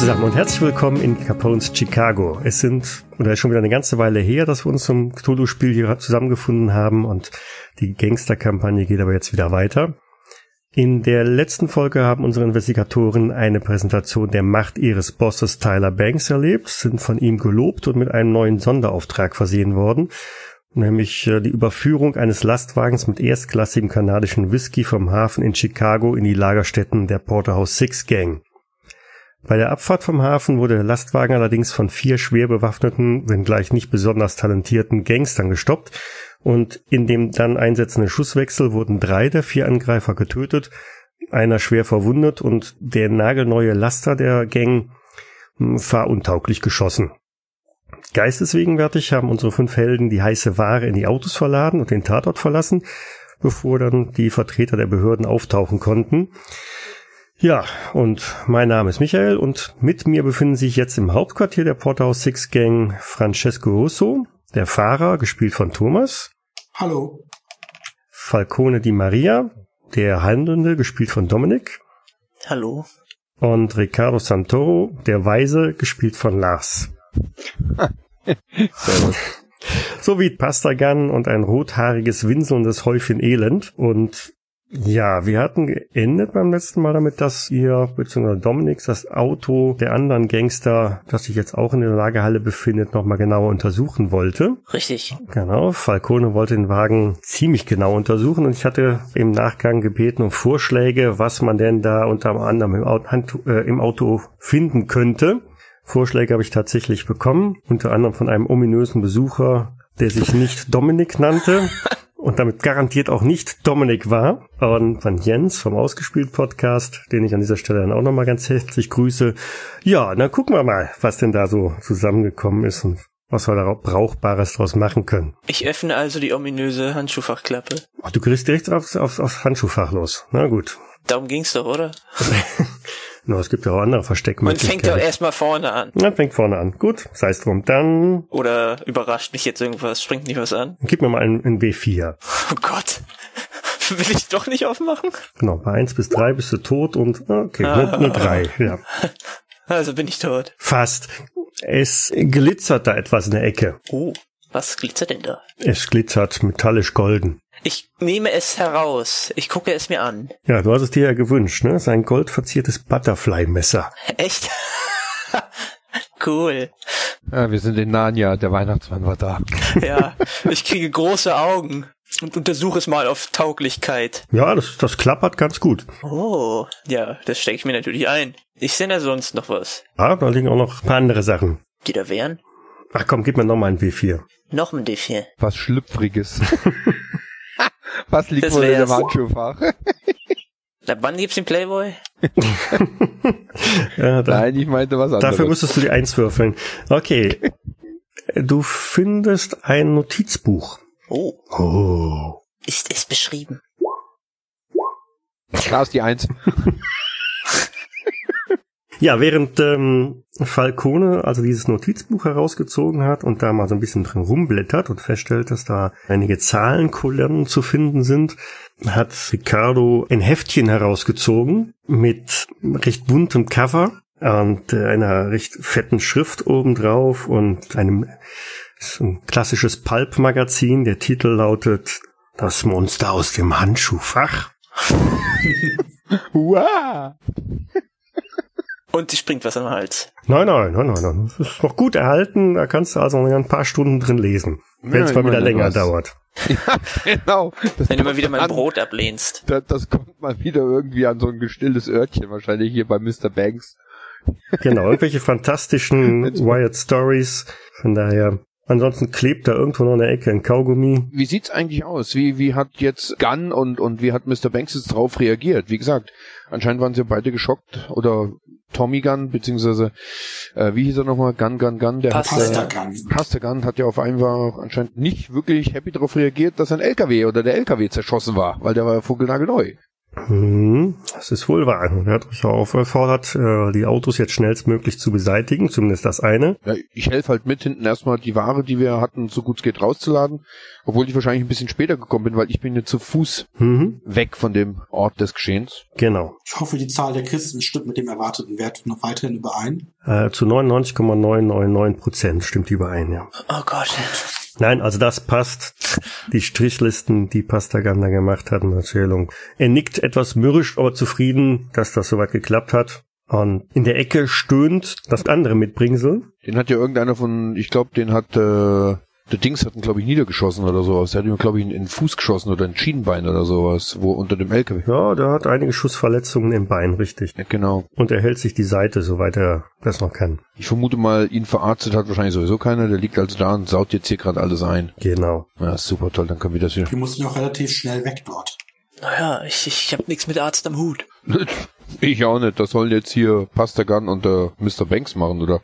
Zusammen und herzlich willkommen in Capones Chicago. Es sind, oder schon wieder eine ganze Weile her, dass wir uns zum Cthulhu-Spiel hier zusammengefunden haben und die Gangster-Kampagne geht aber jetzt wieder weiter. In der letzten Folge haben unsere Investigatoren eine Präsentation der Macht ihres Bosses Tyler Banks erlebt, sind von ihm gelobt und mit einem neuen Sonderauftrag versehen worden, nämlich äh, die Überführung eines Lastwagens mit erstklassigem kanadischen Whisky vom Hafen in Chicago in die Lagerstätten der Porterhouse Six Gang. Bei der Abfahrt vom Hafen wurde der Lastwagen allerdings von vier schwer bewaffneten, wenngleich nicht besonders talentierten Gangstern gestoppt und in dem dann einsetzenden Schusswechsel wurden drei der vier Angreifer getötet, einer schwer verwundet und der nagelneue Laster der Gang hm, fahruntauglich geschossen. Geisteswegenwärtig haben unsere fünf Helden die heiße Ware in die Autos verladen und den Tatort verlassen, bevor dann die Vertreter der Behörden auftauchen konnten. Ja, und mein Name ist Michael und mit mir befinden sich jetzt im Hauptquartier der Porterhouse Six Gang Francesco Russo, der Fahrer, gespielt von Thomas. Hallo. Falcone Di Maria, der Handelnde, gespielt von Dominik. Hallo. Und Ricardo Santoro, der Weise, gespielt von Lars. Sowie Pastagan und ein rothaariges, winselndes Häufchen Elend. Und ja, wir hatten geendet beim letzten Mal damit, dass ihr, beziehungsweise Dominik, das Auto der anderen Gangster, das sich jetzt auch in der Lagerhalle befindet, nochmal genauer untersuchen wollte. Richtig. Genau, Falcone wollte den Wagen ziemlich genau untersuchen und ich hatte im Nachgang gebeten um Vorschläge, was man denn da unter anderem im Auto, äh, im Auto finden könnte. Vorschläge habe ich tatsächlich bekommen, unter anderem von einem ominösen Besucher, der sich nicht Dominik nannte. und damit garantiert auch nicht Dominik war, und von Jens vom Ausgespielt Podcast, den ich an dieser Stelle dann auch nochmal ganz herzlich grüße. Ja, dann gucken wir mal, was denn da so zusammengekommen ist und was wir da Brauchbares draus machen können. Ich öffne also die ominöse Handschuhfachklappe. Ach, du kriegst direkt aufs, aufs, aufs Handschuhfach los. Na gut. Darum ging's doch, oder? No, es gibt ja auch andere Versteckmöglichkeiten. Man fängt ja erstmal vorne an. Man fängt vorne an. Gut, sei es drum. Dann. Oder überrascht mich jetzt irgendwas? Springt nicht was an? Gib mir mal einen, einen W4. Oh Gott. Will ich doch nicht aufmachen? Genau, bei eins bis drei bist du tot und okay, ah. nur, nur drei, ja. Also bin ich tot. Fast. Es glitzert da etwas in der Ecke. Oh, was glitzert denn da? Es glitzert metallisch golden. Ich nehme es heraus. Ich gucke es mir an. Ja, du hast es dir ja gewünscht, ne? Sein goldverziertes Butterfly-Messer. Echt? cool. Ja, wir sind in Narnia, der Weihnachtsmann war da. ja, ich kriege große Augen und untersuche es mal auf Tauglichkeit. Ja, das, das klappert ganz gut. Oh, ja, das stecke ich mir natürlich ein. Ich sehe da sonst noch was. Ja, da liegen auch noch ein paar andere Sachen. Die da wären? Ach komm, gib mir noch mal ein W4. Noch ein D4. Was Schlüpfriges. Was liegt wohl in dem Handschuhfach? Na, wann gibt's den Playboy? ja, da, Nein, ich meinte was anderes. Dafür müsstest du die Eins würfeln. Okay. Du findest ein Notizbuch. Oh. Oh. Ist es beschrieben? Da ist die Eins. Ja, während ähm, Falcone also dieses Notizbuch herausgezogen hat und da mal so ein bisschen drin rumblättert und feststellt, dass da einige Zahlenkolonnen zu finden sind, hat Ricardo ein Heftchen herausgezogen mit recht buntem Cover und äh, einer recht fetten Schrift obendrauf und einem ein klassisches Pulp-Magazin. Der Titel lautet Das Monster aus dem Handschuhfach. wow. Und sie springt was am Hals. Nein, nein, nein, nein, nein. Das ist noch gut erhalten. Da kannst du also noch ein paar Stunden drin lesen. Wenn es mal wieder länger was. dauert. Ja, genau. Das Wenn du mal wieder mein Brot ablehnst. Das, das kommt mal wieder irgendwie an so ein gestilltes Örtchen, wahrscheinlich hier bei Mr. Banks. Genau, irgendwelche fantastischen Wired Stories. Von daher, Ansonsten klebt da irgendwo noch in der Ecke ein Kaugummi. Wie sieht's eigentlich aus? Wie, wie hat jetzt Gunn und, und wie hat Mr. Banks jetzt drauf reagiert? Wie gesagt, anscheinend waren sie beide geschockt oder Tommy Gunn, beziehungsweise, äh, wie hieß er nochmal? Gunn, Gunn, Gunn, der Pasta hat, äh, Gunn. Pasta Gunn hat ja auf einmal anscheinend nicht wirklich happy darauf reagiert, dass ein LKW oder der LKW zerschossen war, weil der war ja vogelnagelneu. Hm, das ist wohl wahr. Er hat euch auch aufgefordert, äh, die Autos jetzt schnellstmöglich zu beseitigen, zumindest das eine. Ja, ich helfe halt mit, hinten erstmal die Ware, die wir hatten, so gut es geht rauszuladen. Obwohl ich wahrscheinlich ein bisschen später gekommen bin, weil ich bin jetzt zu Fuß Mhm, weg von dem Ort des Geschehens. genau. Ich hoffe, die Zahl der Kisten stimmt mit dem erwarteten Wert noch weiterhin überein. Äh, zu 99,999 Prozent stimmt überein, ja. Oh Gott. Nein, also das passt. Die Strichlisten, die Pastagan da gemacht hat in der Erzählung. Er nickt etwas mürrisch, aber zufrieden, dass das soweit geklappt hat. Und in der Ecke stöhnt das andere Mitbringsel. Den hat ja irgendeiner von, ich glaube, den hat, äh, der Dings hat ihn, glaube ich, niedergeschossen oder sowas. Der hat ihm, glaube ich, in, in den Fuß geschossen oder ein Schienbein oder sowas, wo unter dem LKW. Ja, der hat einige Schussverletzungen im Bein, richtig. Ja, genau. Und er hält sich die Seite, soweit er das noch kann. Ich vermute mal, ihn verarztet hat wahrscheinlich sowieso keiner. Der liegt also da und saut jetzt hier gerade alles ein. Genau. Ja, super toll, dann können wir das hier. Die mussten auch relativ schnell weg dort. Naja, ich, ich hab nichts mit Arzt am Hut. Ich auch nicht. Das sollen jetzt hier Pastagan und äh, Mr. Banks machen oder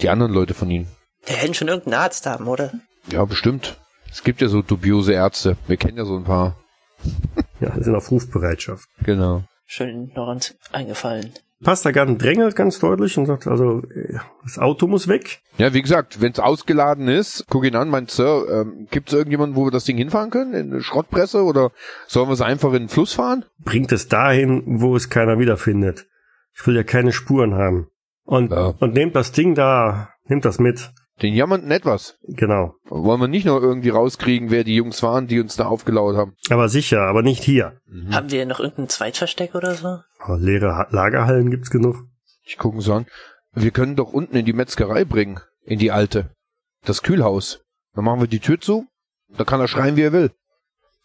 die anderen Leute von ihnen. Der hätten schon irgendeinen Arzt haben, oder? Ja, bestimmt. Es gibt ja so dubiose Ärzte. Wir kennen ja so ein paar. Ja, sind auf Rufbereitschaft. Genau. Schön noch ans eingefallen. Pastagan drängelt ganz deutlich und sagt also, das Auto muss weg. Ja, wie gesagt, wenn es ausgeladen ist, guck ihn an, meint Sir, ähm, gibt es irgendjemanden, wo wir das Ding hinfahren können? In eine Schrottpresse oder sollen wir es einfach in den Fluss fahren? Bringt es dahin, wo es keiner wiederfindet. Ich will ja keine Spuren haben. Und, Ja. und nehmt das Ding da, nehmt das mit. Den jammernden etwas. Genau. Wollen wir nicht noch irgendwie rauskriegen, wer die Jungs waren, die uns da aufgelauert haben? Aber sicher, aber nicht hier. Haben wir noch irgendein Zweitversteck oder so? Aber leere Ha- Lagerhallen gibt's genug. Ich gucke so an. Wir können doch unten in die Metzgerei bringen. In die alte. Das Kühlhaus. Dann machen wir die Tür zu. Da kann er schreien, wie er will.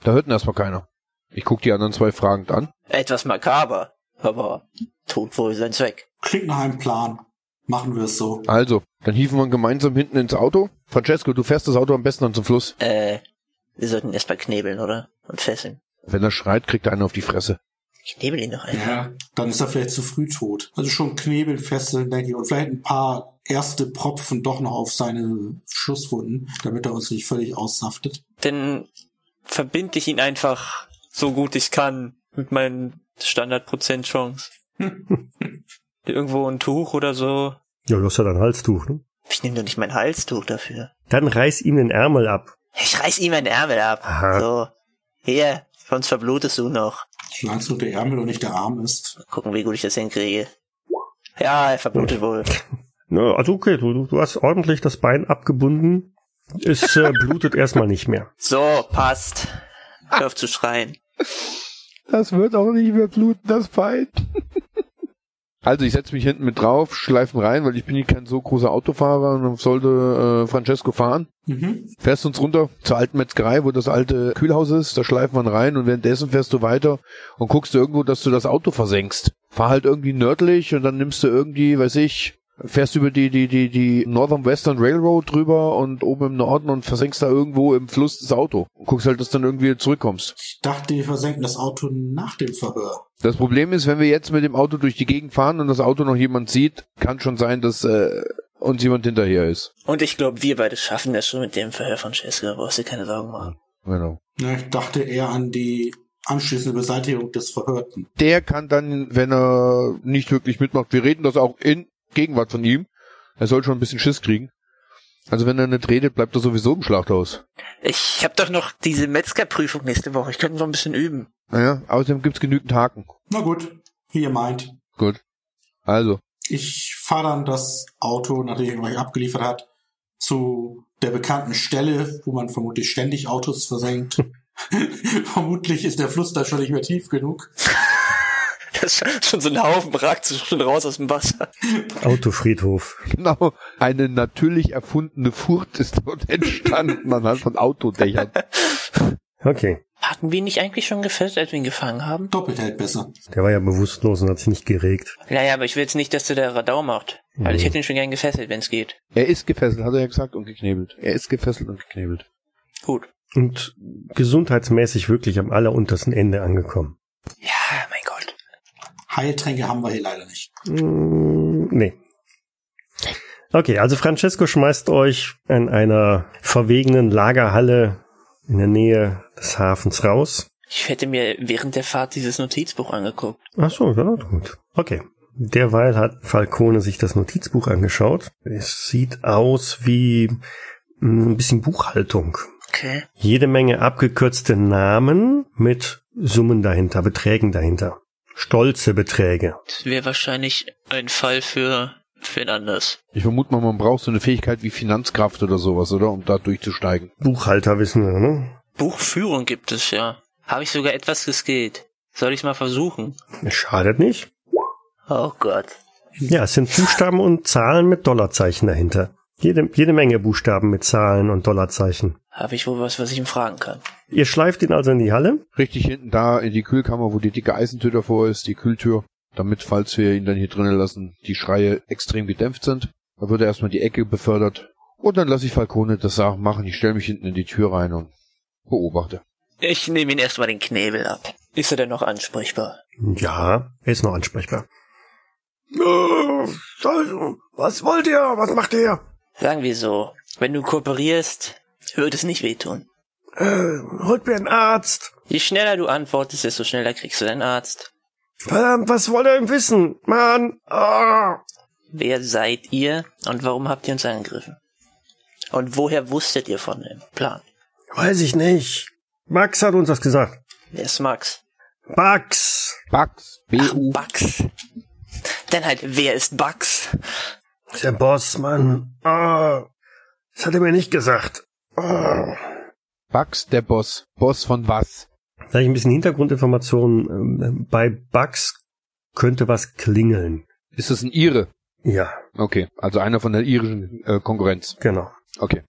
Da hört ihn erstmal keiner. Ich guck die anderen zwei fragend an. Etwas makaber, aber tut wohl seinen Zweck. Klingt nach einem Plan. Machen wir es so. Also, dann hieven wir gemeinsam hinten ins Auto. Francesco, du fährst das Auto am besten dann zum Fluss. Äh, wir sollten erstmal knebeln, oder? Und fesseln. Wenn er schreit, kriegt er einen auf die Fresse. Knebel ihn noch ein. Ja, dann ist er vielleicht zu früh tot. Also schon Knebeln, Fesseln, denke ich. Und vielleicht ein paar erste Propfen doch noch auf seine Schusswunden, damit er uns nicht völlig aussaftet. Dann verbinde ich ihn einfach so gut ich kann mit meinen Standardprozent-Chance. Irgendwo ein Tuch oder so. Ja, du hast ja dein Halstuch, ne? Ich nehme doch nicht mein Halstuch dafür. Dann reiß ihm den Ärmel ab. Ich reiß ihm einen Ärmel ab. Aha. So. Hier, sonst verblutest du noch. Solange es nur der Ärmel und nicht der Arm ist. Gucken, wie gut ich das hinkriege. Ja, er verblutet wohl. Na, also okay, du, du- du hast ordentlich das Bein abgebunden. Es äh, blutet erstmal nicht mehr. So, passt. Hör auf zu schreien. Das wird auch nicht mehr bluten, das Bein. Also ich setze mich hinten mit drauf, schleifen rein, weil ich bin hier kein so großer Autofahrer und sollte äh, Francesco fahren. Mhm. Fährst uns runter zur alten Metzgerei, wo das alte Kühlhaus ist, da schleifen wir rein und währenddessen fährst du weiter und guckst du irgendwo, dass du das Auto versenkst. Fahr halt irgendwie nördlich und dann nimmst du irgendwie, weiß ich, fährst über die, die, die, die Northern Western Railroad drüber und oben im Norden und versenkst da irgendwo im Fluss das Auto. Und guckst halt, dass du dann irgendwie zurückkommst. Ich dachte, wir versenken das Auto nach dem Verhör. Das Problem ist, wenn wir jetzt mit dem Auto durch die Gegend fahren und das Auto noch jemand sieht, kann schon sein, dass äh, uns jemand hinterher ist. Und ich glaube, wir beide schaffen das schon mit dem Verhör von Cheska. Brauchst dir keine Sorgen machen. Genau. Ja, ich dachte eher an die anschließende Beseitigung des Verhörten. Der kann dann, wenn er nicht wirklich mitmacht, wir reden das auch in Gegenwart von ihm. Er soll schon ein bisschen Schiss kriegen. Also wenn er nicht redet, bleibt er sowieso im Schlachthaus. Ich habe doch noch diese Metzgerprüfung nächste Woche. Ich könnte noch ein bisschen üben. Naja, außerdem gibt's genügend Haken. Na gut, wie ihr meint. Gut. Also, Ich fahre dann das Auto, nachdem er euch abgeliefert hat, zu der bekannten Stelle, wo man vermutlich ständig Autos versenkt. vermutlich ist der Fluss da schon nicht mehr tief genug. Das ist schon so ein Haufen ragt sich schon raus aus dem Wasser. Autofriedhof. genau, eine natürlich erfundene Furt ist dort entstanden anhand von Autodächern. Okay. Hatten wir nicht eigentlich schon gefesselt, als wir ihn gefangen haben? Doppelt hält besser. Der war ja bewusstlos und hat sich nicht geregt. Naja, aber ich will jetzt nicht, dass du der Radau macht. Weil ich hätte ihn schon gern gefesselt, wenn es geht. Er ist gefesselt, hat er ja gesagt, und geknebelt. Er ist gefesselt und geknebelt. Gut. Und gesundheitsmäßig wirklich am alleruntersten Ende angekommen. Ja. Heiltränke haben wir hier leider nicht. Mm, nee. Okay, also Francesco schmeißt euch in einer verwegenen Lagerhalle in der Nähe des Hafens raus. Ich hätte mir während der Fahrt dieses Notizbuch angeguckt. Ach so, ja, gut. Okay. Derweil hat Falcone sich das Notizbuch angeschaut. Es sieht aus wie mm, ein bisschen Buchhaltung. Okay. Jede Menge abgekürzte Namen mit Summen dahinter, Beträgen dahinter. Stolze Beträge. Das wäre wahrscheinlich ein Fall für, für ein anderes. Ich vermute mal, man braucht so eine Fähigkeit wie Finanzkraft oder sowas, oder? Um da durchzusteigen. Buchhalter wissen wir, ne? Buchführung gibt es ja. Habe ich sogar etwas geskillt. Soll ich mal versuchen? Es Schadet nicht. Oh Gott. Ja, es sind Buchstaben und Zahlen mit Dollarzeichen dahinter. Jede, jede Menge Buchstaben mit Zahlen und Dollarzeichen. Habe ich wohl was, was ich ihm fragen kann? Ihr schleift ihn also in die Halle. Richtig hinten da in die Kühlkammer, wo die dicke Eisentür davor ist, die Kühltür, damit, falls wir ihn dann hier drinnen lassen, die Schreie extrem gedämpft sind. Da wird er erstmal die Ecke befördert. Und dann lasse ich Falcone das Sachen machen. Ich stelle mich hinten in die Tür rein und beobachte. Ich nehme ihn erstmal den Knebel ab. Ist er denn noch ansprechbar? Ja, er ist noch ansprechbar. Was wollt ihr? Was macht ihr? Sagen wir so, wenn du kooperierst, wird es nicht wehtun. Äh, holt mir einen Arzt. Je schneller du antwortest, desto schneller kriegst du deinen Arzt. Verdammt, was wollt ihr denn wissen? Mann. Ah. Wer seid ihr und warum habt ihr uns angegriffen? Und woher wusstet ihr von dem Plan? Weiß ich nicht. Max hat uns das gesagt. Wer ist Max? Bugs. Bugs, B-U. Bugs. Dann halt, wer ist Bugs? Der Boss, Mann. Ah. Das hat er mir nicht gesagt. Ah. Bugs, der Boss. Boss von was? Sag ich ein bisschen Hintergrundinformationen. Ähm, Bei Bugs könnte was klingeln. Ist das ein Ire? Ja, Okay, also einer von der irischen äh, Konkurrenz. genau. Okay.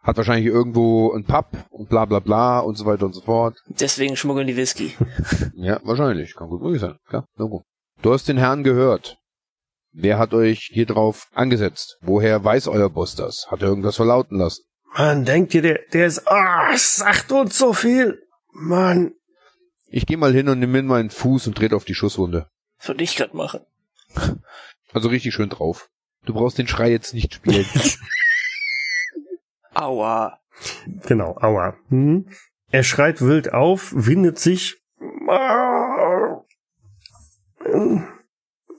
Hat wahrscheinlich irgendwo ein Pub und bla bla bla und so weiter und so fort. Deswegen schmuggeln die Whisky. Ja, wahrscheinlich. Kann gut möglich sein. Klar, Logo. Du hast den Herrn gehört. Wer hat euch hier drauf angesetzt? Woher weiß euer Boss das? Hat er irgendwas verlauten lassen? Mann, denkt ihr, der, der ist, ah, sagt uns so viel. Mann. Ich gehe mal hin und nimm mir meinen Fuß und dreht auf die Schusswunde. Das würde ich gerade machen. Also richtig schön drauf. Du brauchst den Schrei jetzt nicht spielen. Aua. Genau, aua. Hm. Er schreit wild auf, windet sich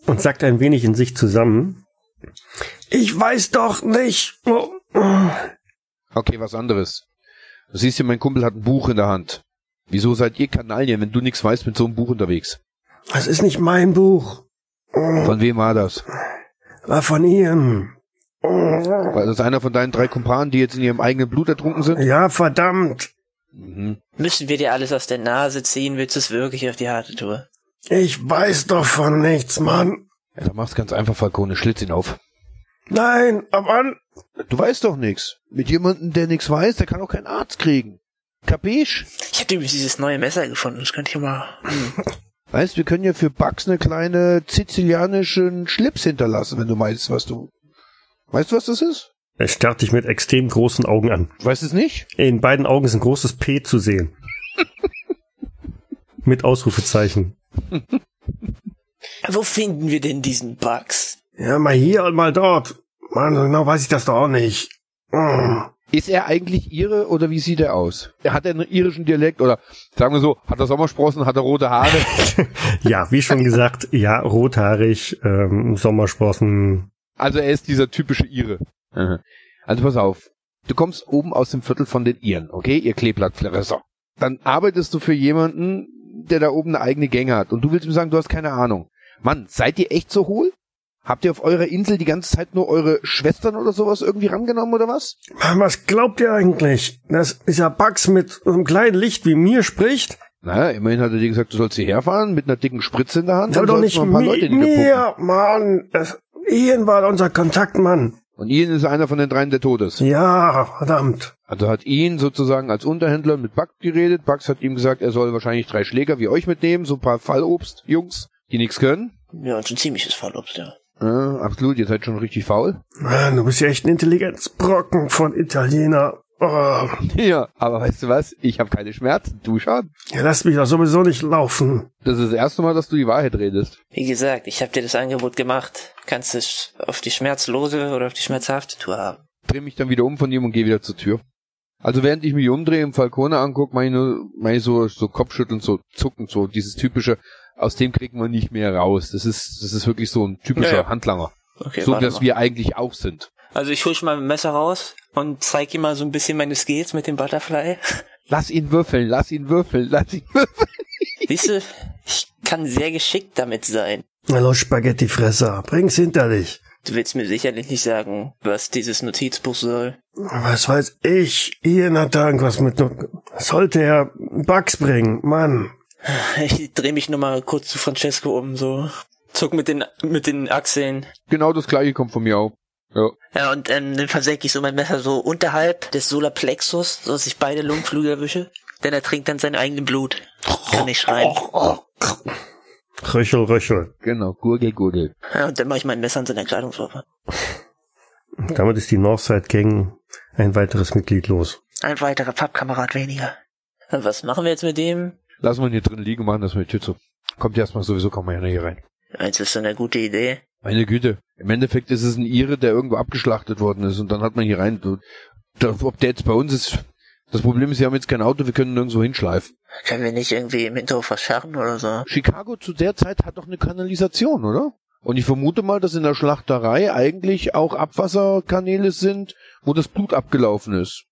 und sagt ein wenig in sich zusammen. Ich weiß doch nicht. Okay, was anderes. Du siehst ja, mein Kumpel hat ein Buch in der Hand. Wieso seid ihr Kanalien, wenn du nichts weißt, mit so einem Buch unterwegs? Das ist nicht mein Buch. Von wem war das? War von ihm. War das einer von deinen drei Kumpanen, die jetzt in ihrem eigenen Blut ertrunken sind? Ja, verdammt. Mhm. Müssen wir dir alles aus der Nase ziehen? Willst du es wirklich auf die harte Tour? Ich weiß doch von nichts, Mann. Ja, dann mach's ganz einfach, Falcone, schlitz ihn auf. Nein, aber Du weißt doch nix. Mit jemandem, der nix weiß, der kann auch keinen Arzt kriegen. Kapisch? Ich habe übrigens dieses neue Messer gefunden. Das könnte ich mal. Hm. Weißt, wir können ja für Bugs eine kleine sizilianischen Schlips hinterlassen, wenn du meinst, was du... Weißt du, was das ist? er starrt dich mit extrem großen Augen an. Du weißt es nicht? In beiden Augen ist ein großes P zu sehen. mit Ausrufezeichen. Wo finden wir denn diesen Bugs? Ja, mal hier und mal dort. Mann, so genau weiß ich das doch auch nicht. Mm. Ist er eigentlich Ire oder wie sieht er aus? Hat er einen irischen Dialekt oder sagen wir so, hat er Sommersprossen, hat er rote Haare? Ja, wie schon gesagt, ja, rothaarig, ähm, Sommersprossen. Also er ist dieser typische Ire. Also pass auf. Du kommst oben aus dem Viertel von den Iren, okay? Ihr Kleeblattfresser. Dann arbeitest du für jemanden, der da oben eine eigene Gänge hat. Und du willst mir sagen, du hast keine Ahnung. Mann, seid ihr echt so hohl? Habt ihr auf eurer Insel die ganze Zeit nur eure Schwestern oder sowas irgendwie rangenommen oder was? Mann, was glaubt ihr eigentlich? Dass dieser Bugs mit so einem kleinen Licht wie mir spricht? Naja, immerhin hat er dir gesagt, du sollst hierher fahren mit einer dicken Spritze in der Hand. Aber und doch nicht ein paar Leute mi in mir, Mann. Das, Ian war unser Kontaktmann. Und Ian ist einer von den dreien, der tot ist. Ja, verdammt. Also hat ihn sozusagen als Unterhändler mit Bugs geredet. Bugs hat ihm gesagt, er soll wahrscheinlich drei Schläger wie euch mitnehmen, so ein paar Fallobst, Jungs, die nichts können. Ja, und schon ziemliches Fallobst, ja. Ja, absolut, ihr seid schon richtig faul. Du bist ja echt ein Intelligenzbrocken von Italiener. Oh. Ja, aber weißt du was? Ich habe keine Schmerzen, du schon. Ja, lass mich doch sowieso nicht laufen. Das ist das erste Mal, dass du die Wahrheit redest. Wie gesagt, ich habe dir das Angebot gemacht. Kannst es auf die schmerzlose oder auf die schmerzhafte Tour haben. Dreh mich dann wieder um von ihm und geh wieder zur Tür. Also während ich mich umdrehe und Falcone angucke, meine ich nur, meine ich so, so Kopfschütteln, so zucken, so dieses typische, aus dem kriegen wir nicht mehr raus. Das ist, das ist wirklich so ein typischer Ja, ja. Handlanger. Okay, so, dass mal. wir eigentlich auch sind. Also ich hol schon mal ein Messer raus und zeig ihm mal so ein bisschen meine Skills mit dem Butterfly. Lass ihn würfeln, lass ihn würfeln, lass ihn würfeln. Siehst du, ich kann sehr geschickt damit sein. Hallo Spaghettifresser, bring's hinter dich. Du willst mir sicherlich nicht sagen, was dieses Notizbuch soll. Was weiß ich? Ian hat da irgendwas mit... Sollte er Bugs bringen, Mann. Ich dreh mich nochmal kurz zu Francesco um, so. Zuck mit den, mit den Achseln. Genau das gleiche kommt von mir auch. Ja. Ja, und ähm, dann versenke ich so mein Messer so unterhalb des Solarplexus, so dass ich beide Lungenflügel erwische. Denn er trinkt dann sein eigenes Blut. Kann nicht schreien. Röchel, Röchel. Genau, Gurgel, Gurgel. Ja, und dann mache ich mein Messer an seiner Kleidungswaffe. Damit ist die Northside Gang ein weiteres Mitglied los. Ein weiterer Pappkamerad weniger. Und was machen wir jetzt mit dem? Lassen wir ihn hier drin liegen, machen das mit die Tür zu. Kommt erstmal sowieso kaum einer hier rein. Ist so eine gute Idee? Meine Güte. Im Endeffekt ist es ein Ire, der irgendwo abgeschlachtet worden ist und dann hat man hier rein. Ob der jetzt bei uns ist. Das Problem ist, wir haben jetzt kein Auto, wir können nirgendwo hinschleifen. Können wir nicht irgendwie im Hinterhof verscharren oder so? Chicago zu der Zeit hat doch eine Kanalisation, oder? Und ich vermute mal, dass in der Schlachterei eigentlich auch Abwasserkanäle sind, wo das Blut abgelaufen ist.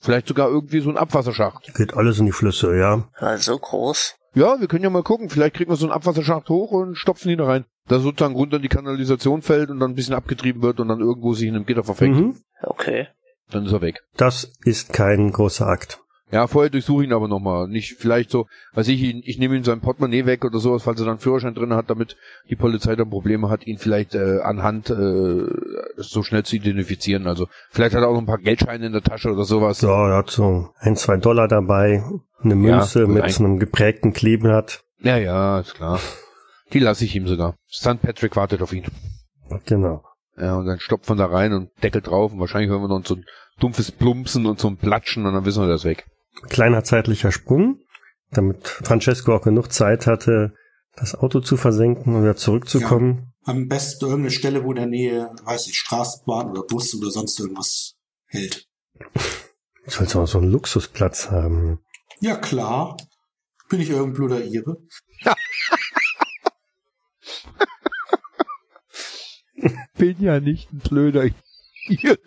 Vielleicht sogar irgendwie so ein Abwasserschacht. Geht alles in die Flüsse, ja. War so groß. Ja, wir können ja mal gucken. Vielleicht kriegen wir so einen Abwasserschacht hoch und stopfen ihn da rein. Da sozusagen runter in die Kanalisation fällt und dann ein bisschen abgetrieben wird und dann irgendwo sich in einem Gitter verfängt. Mhm. Okay. Dann ist er weg. Das ist kein großer Akt. Ja, vorher durchsuche ich ihn aber nochmal. Nicht vielleicht so, weiß ich, ihn- ich nehme ihm sein Portemonnaie weg oder sowas, falls er dann einen Führerschein drin hat, damit die Polizei dann Probleme hat, ihn vielleicht äh, anhand äh, so schnell zu identifizieren. Also vielleicht hat er auch noch ein paar Geldscheine in der Tasche oder sowas. So, er hat so ein, zwei Dollar dabei, eine Münze gut, mit ein- so einem geprägten Kleeblatt. Ja, ja, ist klar. Die lasse ich ihm sogar. St. Patrick wartet auf ihn. Genau. Ja, und dann stopft man da rein und Deckel drauf und wahrscheinlich hören wir noch so ein dumpfes Plumpsen und so ein Platschen und dann wissen wir, das weg. Kleiner zeitlicher Sprung, damit Francesco auch genug Zeit hatte, das Auto zu versenken und wieder zurückzukommen. Am besten irgendeine Stelle, wo in der Nähe, weiß ich, Straßenbahn oder Bus oder sonst irgendwas hält. Ich soll auch so einen Luxusplatz haben. Ja, klar. Bin ich irgendein blöder Ire? Bin ja nicht ein blöder Ire.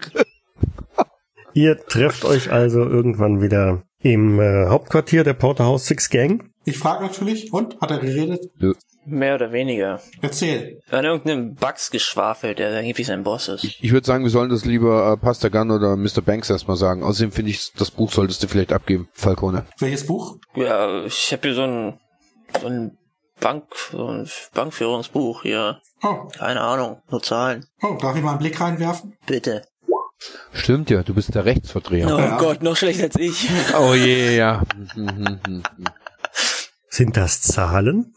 Ihr trefft euch also irgendwann wieder im äh, Hauptquartier der Porterhouse Six Gang. Ich frage natürlich, und? Hat er geredet? Mehr oder weniger. Erzähl. An irgendeinem Bugs geschwafelt, der angeblich sein Boss ist. Ich, ich würde sagen, wir sollen das lieber äh, Pastor Gunn oder Mr. Banks erstmal sagen. Außerdem finde ich, das Buch solltest du vielleicht abgeben, Falcone. Welches Buch? Ja, ich habe hier so ein, so ein Bank, so ein Bankführungsbuch hier. Oh, Keine Ahnung, nur Zahlen. oh, darf ich mal einen Blick reinwerfen? Bitte. Stimmt ja, du bist der Rechtsverdreher. Oh Ja. Gott, noch schlechter als ich. Oh je, ja. Mhm, mhm, Sind das Zahlen?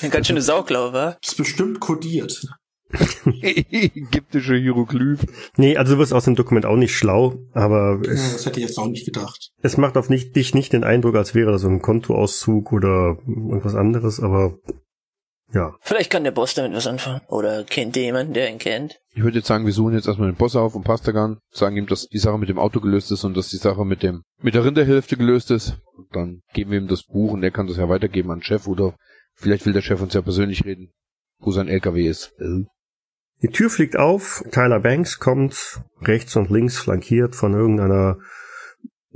Eine ganz schöne Sauklaue, wa? Ist bestimmt kodiert. Ägyptische Hieroglyph. Nee, also du wirst aus dem Dokument auch nicht schlau, aber Ja, es, das hätte ich jetzt auch nicht gedacht. es macht auf nicht, dich nicht den Eindruck, als wäre das so ein Kontoauszug oder irgendwas anderes, aber ja. Vielleicht kann der Boss damit was anfangen. Oder kennt ihr jemanden, der ihn kennt? Ich würde jetzt sagen, wir suchen jetzt erstmal den Boss auf und Pastagan, sagen ihm, dass die Sache mit dem Auto gelöst ist und dass die Sache mit dem mit der Rinderhälfte gelöst ist. Und dann geben wir ihm das Buch und er kann das ja weitergeben an den Chef oder vielleicht will der Chef uns ja persönlich reden, wo sein LKW ist. Äh. Die Tür fliegt auf, Tyler Banks kommt rechts und links flankiert von irgendeiner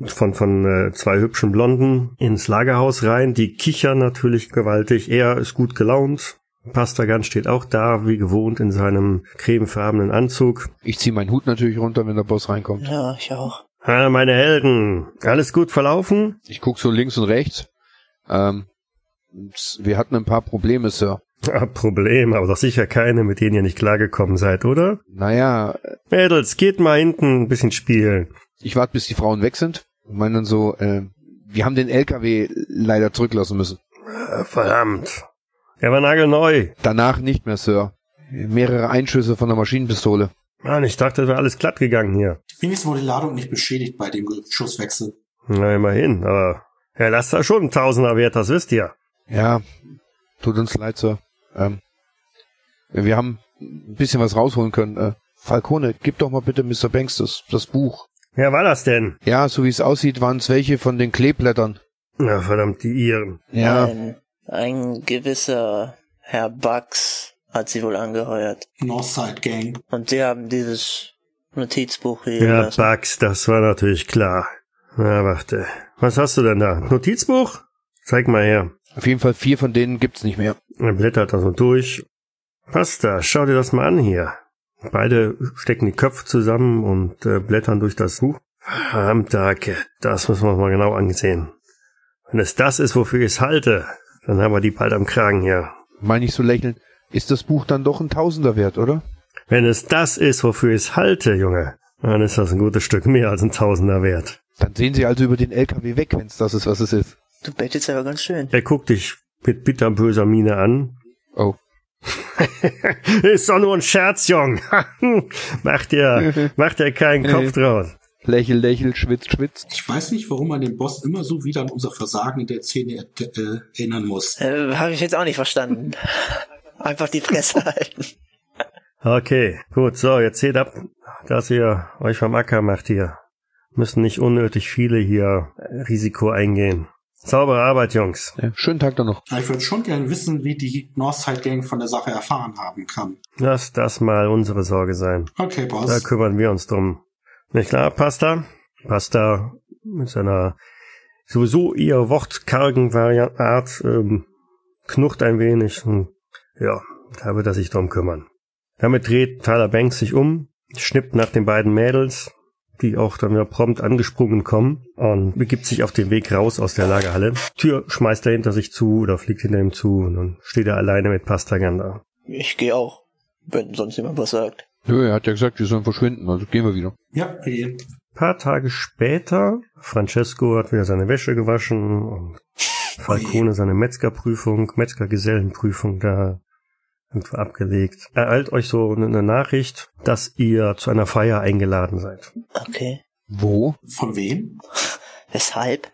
von von äh, zwei hübschen Blonden ins Lagerhaus rein. Die kichern natürlich gewaltig. Er ist gut gelaunt. Pastagan steht auch da, wie gewohnt, in seinem cremefarbenen Anzug. Ich ziehe meinen Hut natürlich runter, wenn der Boss reinkommt. Ja, ich auch. Ah, meine Helden, alles gut verlaufen? Ich guck so links und rechts. Ähm, wir hatten ein paar Probleme, Sir. Ah, Problem, aber doch sicher keine, mit denen ihr nicht klargekommen seid, oder? Naja, Mädels, geht mal hinten ein bisschen spielen. Ich warte, bis die Frauen weg sind. Und meine dann so, äh, wir haben den LKW leider zurücklassen müssen. Ah, verdammt. Er war nagelneu. Danach nicht mehr, Sir. Mehrere Einschüsse von der Maschinenpistole. Mann, ich dachte, es wäre alles glatt gegangen hier. Wenigstens wurde die Ladung nicht beschädigt bei dem Schusswechsel. Na, immerhin, aber er lasst da schon ein Tausender wert, das wisst ihr. Ja, tut uns leid, Sir. Ähm, wir haben ein bisschen was rausholen können. Äh, Falcone, gib doch mal bitte Mr. Banks das, das Buch. Wer war das denn? Ja, so wie es aussieht, waren es welche von den Kleeblättern. Na, verdammt, die Iren. Ja. Ein, ein gewisser Herr Bugs hat sie wohl angeheuert. Northside Gang. Und sie haben dieses Notizbuch hier Ja, gelassen. Bugs, das war natürlich klar. Na, warte. Was hast du denn da? Notizbuch? Zeig mal her. Auf jeden Fall vier von denen gibt's nicht mehr. Er blättert da so durch. Pasta, schau dir das mal an hier. Beide stecken die Köpfe zusammen und äh, blättern durch das Buch. Verdammte Hacke, das müssen wir uns mal genau ansehen. Wenn es das ist, wofür ich es halte, dann haben wir die bald am Kragen hier. Meine ich so lächelnd, ist das Buch dann doch ein Tausender wert, oder? Wenn es das ist, wofür ich es halte, Junge, dann ist das ein gutes Stück mehr als ein Tausender wert. Dann sehen Sie also über den LKW weg, wenn's das ist, was es ist. Du bettelst aber ganz schön. Er guckt dich mit bitterböser Miene an. Oh. ist doch nur ein Scherz, Jung. mach dir, mach dir keinen Kopf draus. Lächel, lächel, schwitzt, schwitzt. Ich weiß nicht, warum man den Boss immer so wieder an unser Versagen in der Szene äh, erinnern muss. Äh, Habe ich jetzt auch nicht verstanden. Einfach die Fresse halten. Okay, gut, so, jetzt seht ab, dass ihr euch vom Acker macht hier. Müssen nicht unnötig viele hier Risiko eingehen. Saubere Arbeit, Jungs. Ja, schönen Tag dann noch. Ich würde schon gerne wissen, wie die Northside Gang von der Sache erfahren haben kann. Lass das mal unsere Sorge sein. Okay, Da Boss. kümmern wir uns drum. Nicht klar, Pasta? Pasta mit seiner sowieso eher wortkargen Variant Art ähm, knurrt ein wenig. Und, ja, da wird er sich drum kümmern. Damit dreht Tyler Banks sich um, schnippt nach den beiden Mädels, die auch dann wieder prompt angesprungen kommen und begibt sich auf den Weg raus aus der Lagerhalle. Tür schmeißt er hinter sich zu oder fliegt hinter ihm zu und dann steht er alleine mit Pastagan da. Ich gehe auch, wenn sonst jemand was sagt. Nö, er hat ja gesagt, wir sollen verschwinden, also gehen wir wieder. Ja, wir gehen. paar Tage später, Francesco hat wieder seine Wäsche gewaschen und Falcone seine Metzgerprüfung, Metzgergesellenprüfung da irgendwo abgelegt. Ereilt euch so eine Nachricht, dass ihr zu einer Feier eingeladen seid. Okay. Wo? Von wem? Weshalb?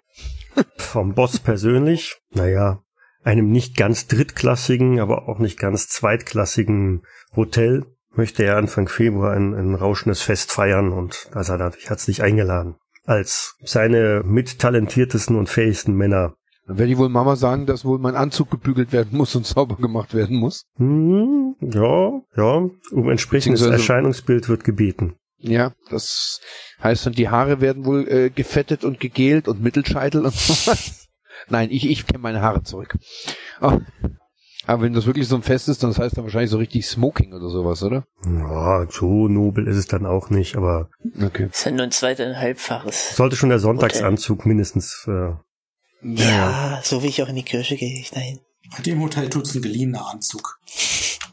Vom Boss persönlich, naja, einem nicht ganz drittklassigen, aber auch nicht ganz zweitklassigen Hotel möchte er Anfang Februar ein, ein rauschendes Fest feiern und da ist er natürlich herzlich eingeladen. Als seine mittalentiertesten und fähigsten Männer Dann werde ich wohl Mama sagen, dass wohl mein Anzug gebügelt werden muss und sauber gemacht werden muss. Hm, ja, ja, um entsprechendes Erscheinungsbild wird gebeten. Ja, das heißt dann, die Haare werden wohl äh, gefettet und gegelt und Mittelscheitel und sowas. Nein, ich, ich kenne meine Haare zurück. Oh. Aber wenn das wirklich so ein Fest ist, dann das heißt dann wahrscheinlich so richtig Smoking oder sowas, oder? Ja, so nobel ist es dann auch nicht, aber Okay. Das ist ja nur ein zweieinhalbfaches. sollte schon der Sonntagsanzug mindestens äh, Ja, so wie ich auch in die Kirche gehe, ich dahin. Bei dem Hotel tut's ein geliehener Anzug.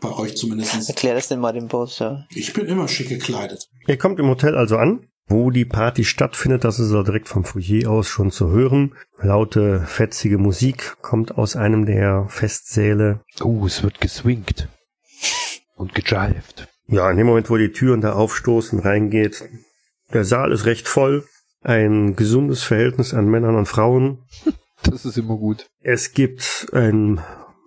Bei euch zumindest. Erklär das denn mal dem Boss, ja. Ich bin immer schick gekleidet. Ihr kommt im Hotel also an, wo die Party stattfindet. Das ist also direkt vom Foyer aus schon zu hören. Laute, fetzige Musik kommt aus einem der Festsäle. Oh, es wird geswingt. Und gejived. Ja, in dem Moment, wo die Türen da aufstoßen, reingeht, der Saal ist recht voll. Ein gesundes Verhältnis an Männern und Frauen. Das ist immer gut. Es gibt ein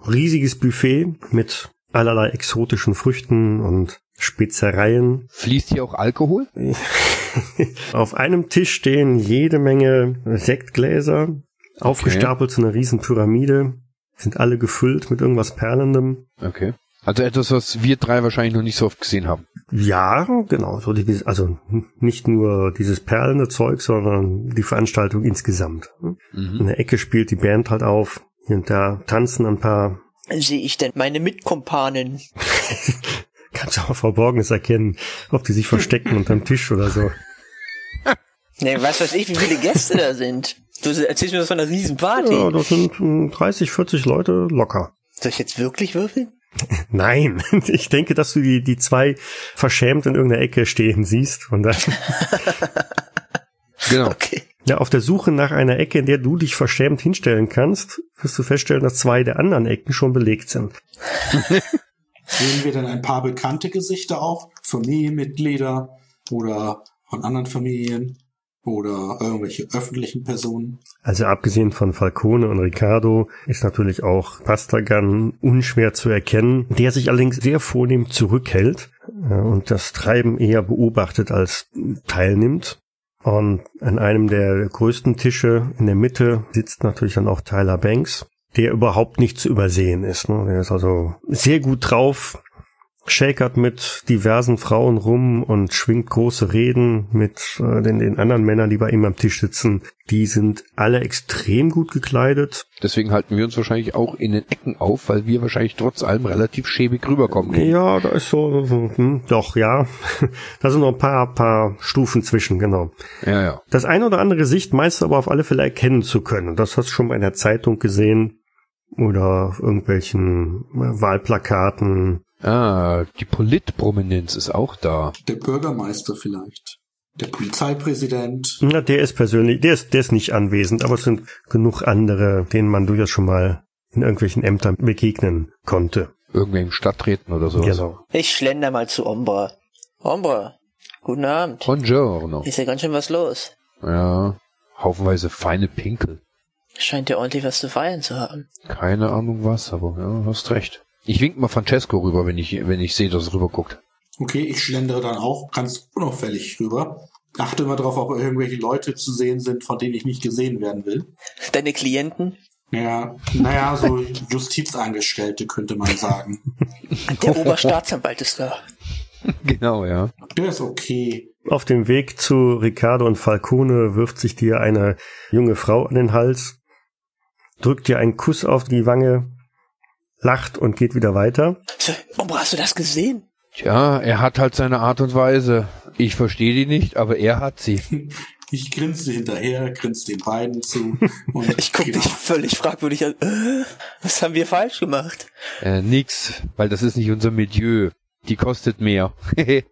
riesiges Buffet mit allerlei exotischen Früchten und Spezereien. Fließt hier auch Alkohol? Auf einem Tisch stehen jede Menge Sektgläser, aufgestapelt zu einer riesen Pyramide, sind alle gefüllt mit irgendwas Perlendem. Okay. Also etwas, was wir drei wahrscheinlich noch nicht so oft gesehen haben. Ja, genau, so die, also nicht nur dieses perlende Zeug, sondern die Veranstaltung insgesamt. In Mhm. der Ecke spielt die Band halt auf, hier und da tanzen ein paar, Sehe ich denn meine Mitkompanen? kannst du auch Verborgenes erkennen, ob die sich verstecken unterm Tisch oder so. Ne, was weiß ich, wie viele Gäste da sind. Du erzählst mir das von einer riesen Party. Ja, das sind hm, 30, 40 Leute locker. Soll ich jetzt wirklich würfeln? Nein, ich denke, dass du die, die zwei verschämt in irgendeiner Ecke stehen siehst. Und dann, Genau. Okay. ja, auf der Suche nach einer Ecke, in der du dich verschämt hinstellen kannst, wirst du feststellen, dass zwei der anderen Ecken schon belegt sind. Sehen wir dann ein paar bekannte Gesichter auch? Familienmitglieder oder von anderen Familien oder irgendwelche öffentlichen Personen? Also abgesehen von Falcone und Ricardo ist natürlich auch Pastagan unschwer zu erkennen, der sich allerdings sehr vornehm zurückhält äh, und das Treiben eher beobachtet als teilnimmt. Und an einem der größten Tische in der Mitte sitzt natürlich dann auch Tyler Banks, der überhaupt nicht zu übersehen ist. Ne? Der ist also sehr gut drauf, shakert mit diversen Frauen rum und schwingt große Reden mit äh, den, den anderen Männern, die bei ihm am Tisch sitzen. Die sind alle extrem gut gekleidet. Deswegen halten wir uns wahrscheinlich auch in den Ecken auf, weil wir wahrscheinlich trotz allem relativ schäbig rüberkommen. Ja, da ist so, hm, doch, ja. da sind noch ein paar, paar Stufen zwischen, genau. Ja, ja. Das eine oder andere Gesicht meinst du aber auf alle Fälle erkennen zu können. Das hast du schon bei einer Zeitung gesehen oder auf irgendwelchen äh, Wahlplakaten. Ah, die Politprominenz ist auch da. Der Bürgermeister vielleicht. Der Polizeipräsident. Na, der ist persönlich, der ist, der ist nicht anwesend, aber es sind genug andere, denen man durchaus schon mal in irgendwelchen Ämtern begegnen konnte. Irgendwelchen Stadträten oder sowas. Genau. Ich schlender mal zu Ombra. Ombra, guten Abend. Buongiorno. Ist ja ganz schön was los. Ja, haufenweise feine Pinkel. Scheint ja ordentlich was zu feiern zu haben. Keine Ahnung was, aber ja, hast recht. Ich wink mal Francesco rüber, wenn ich, wenn ich sehe, dass er rüber guckt. Okay, ich schlendere dann auch ganz unauffällig rüber. Achte immer darauf, ob irgendwelche Leute zu sehen sind, von denen ich nicht gesehen werden will. Deine Klienten? Ja, naja, so Justizangestellte könnte man sagen. Der Oberstaatsanwalt ist da. genau, ja. Der ist okay. Auf dem Weg zu Riccardo und Falcone wirft sich dir eine junge Frau an den Hals, drückt dir einen Kuss auf die Wange, lacht und geht wieder weiter. So, Ombra, hast du das gesehen? Tja, er hat halt seine Art und Weise. Ich verstehe die nicht, aber er hat sie. Ich grinste hinterher, grinste den beiden zu. Und Ich guck genau. dich völlig fragwürdig an. Äh, was haben wir falsch gemacht? Äh, nix, weil das ist nicht unser Milieu. Die kostet mehr.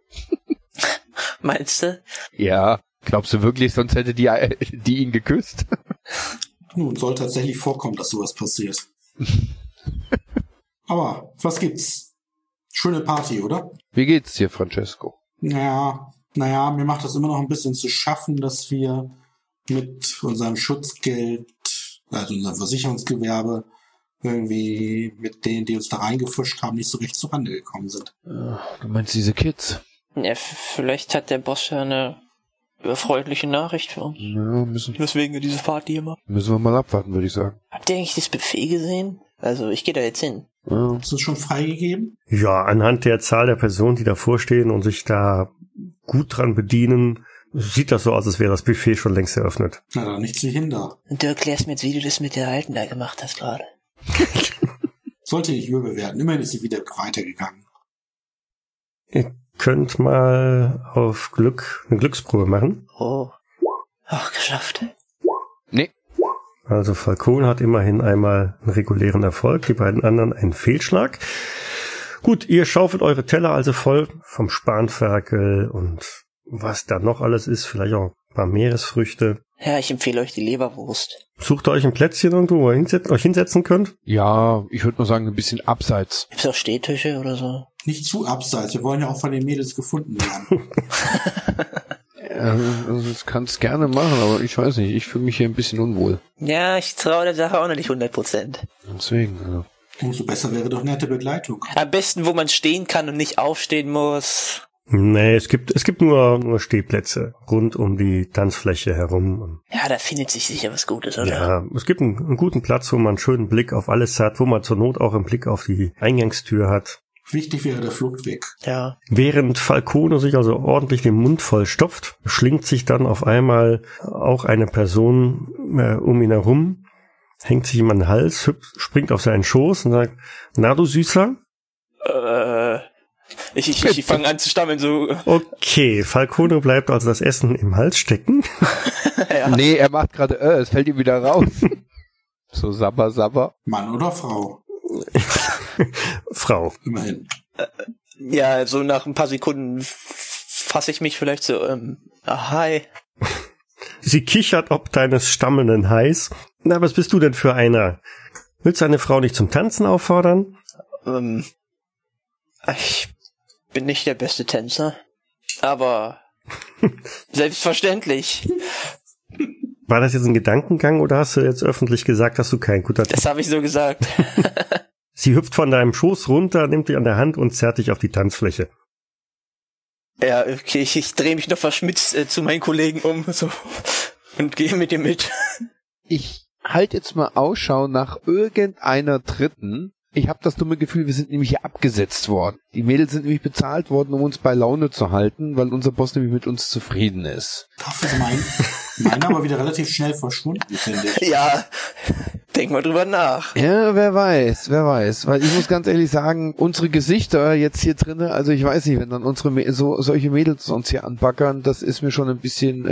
Meinst du? ja, glaubst du wirklich, sonst hätte die, äh, die ihn geküsst? Nun, soll tatsächlich vorkommen, dass sowas passiert. Aber was gibt's? Schöne Party, oder? Wie geht's dir, Francesco? Naja, naja, mir macht das immer noch ein bisschen zu schaffen, dass wir mit unserem Schutzgeld, also unserem Versicherungsgewerbe, irgendwie mit denen, die uns da reingefuscht haben, nicht so recht zurande gekommen sind. Du meinst diese Kids? Ja, vielleicht hat der Boss ja eine erfreuliche Nachricht für uns. Ja, müssen, Weswegen wir diese Party immer. müssen wir mal abwarten, würde ich sagen. Habt ihr eigentlich das Buffet gesehen? Also, ich gehe da jetzt hin. Ja. Ist das schon freigegeben? Ja, anhand der Zahl der Personen, die davor stehen und sich da gut dran bedienen, sieht das so aus, als wäre das Buffet schon längst eröffnet. Na dann nichts wie hinder. Und du erklärst mir jetzt, wie du das mit der Alten da gemacht hast gerade. Sollte nicht überbewerten. Immerhin ist sie wieder weitergegangen. Ihr könnt mal auf Glück eine Glücksprobe machen. Oh. Ach, geschafft. Nee, Also Falcone hat immerhin einmal einen regulären Erfolg, die beiden anderen einen Fehlschlag. Gut, ihr schaufelt eure Teller also voll vom Spanferkel und was da noch alles ist, vielleicht auch ein paar Meeresfrüchte. Ja, ich empfehle euch die Leberwurst. Sucht euch ein Plätzchen irgendwo, wo ihr hinset euch hinsetzen könnt. ja, ich würde mal sagen, ein bisschen abseits. Gibt's auch Stehtische oder so? Nicht zu abseits. Wir wollen ja auch von den Mädels gefunden werden. Also das kannst gerne machen, aber ich weiß nicht, ich fühle mich hier ein bisschen unwohl. Ja, ich traue der Sache auch noch nicht 100 Prozent. Deswegen, also. Umso besser wäre doch nette Begleitung. Am besten, wo man stehen kann und nicht aufstehen muss. Nee, es gibt, es gibt nur, nur Stehplätze rund um die Tanzfläche herum. Und Ja, da findet sich sicher was Gutes, oder? ja, es gibt einen, einen guten Platz, wo man einen schönen Blick auf alles hat, wo man zur Not auch einen Blick auf die Eingangstür hat. Wichtig wäre der Fluchtweg. Ja. Während Falcone sich also ordentlich den Mund voll stopft, schlingt sich dann auf einmal auch eine Person äh, um ihn herum, hängt sich ihm an den Hals, hüpft, springt auf seinen Schoß und sagt, na du Süßer? Äh, ich, ich, ich, ich fange an zu stammeln, so. Okay, Falcone bleibt also das Essen im Hals stecken. ja. Nee, er macht gerade, äh, es fällt ihm wieder raus. so sabber, sabber. Mann oder Frau. Frau. Immerhin. ja, so nach ein paar Sekunden fasse ich mich vielleicht so, ähm, ah, hi. Sie kichert ob deines stammelnden Heiß. Na, was bist du denn für einer? Willst du eine Frau nicht zum Tanzen auffordern? Ähm, ich bin nicht der beste Tänzer, aber selbstverständlich. War das jetzt ein Gedankengang oder hast du jetzt öffentlich gesagt, dass du kein guter Das habe ich so gesagt. Sie hüpft von deinem Schoß runter, nimmt dich an der Hand und zerrt dich auf die Tanzfläche. Ja, okay, ich, ich drehe mich noch verschmitzt äh, zu meinen Kollegen um so und gehe mit dir mit. Ich halte jetzt mal Ausschau nach irgendeiner dritten. Ich habe das dumme Gefühl, wir sind nämlich hier abgesetzt worden. Die Mädels sind nämlich bezahlt worden, um uns bei Laune zu halten, weil unser Boss nämlich mit uns zufrieden ist. Dafür ist mein, meine aber wieder relativ schnell verschwunden, finde ich. Ja, denk mal drüber nach. Ja, wer weiß, wer weiß. Weil ich muss ganz ehrlich sagen, unsere Gesichter jetzt hier drinnen, also ich weiß nicht, wenn dann unsere Mä- so solche Mädels uns hier anbackern, das ist mir schon ein bisschen,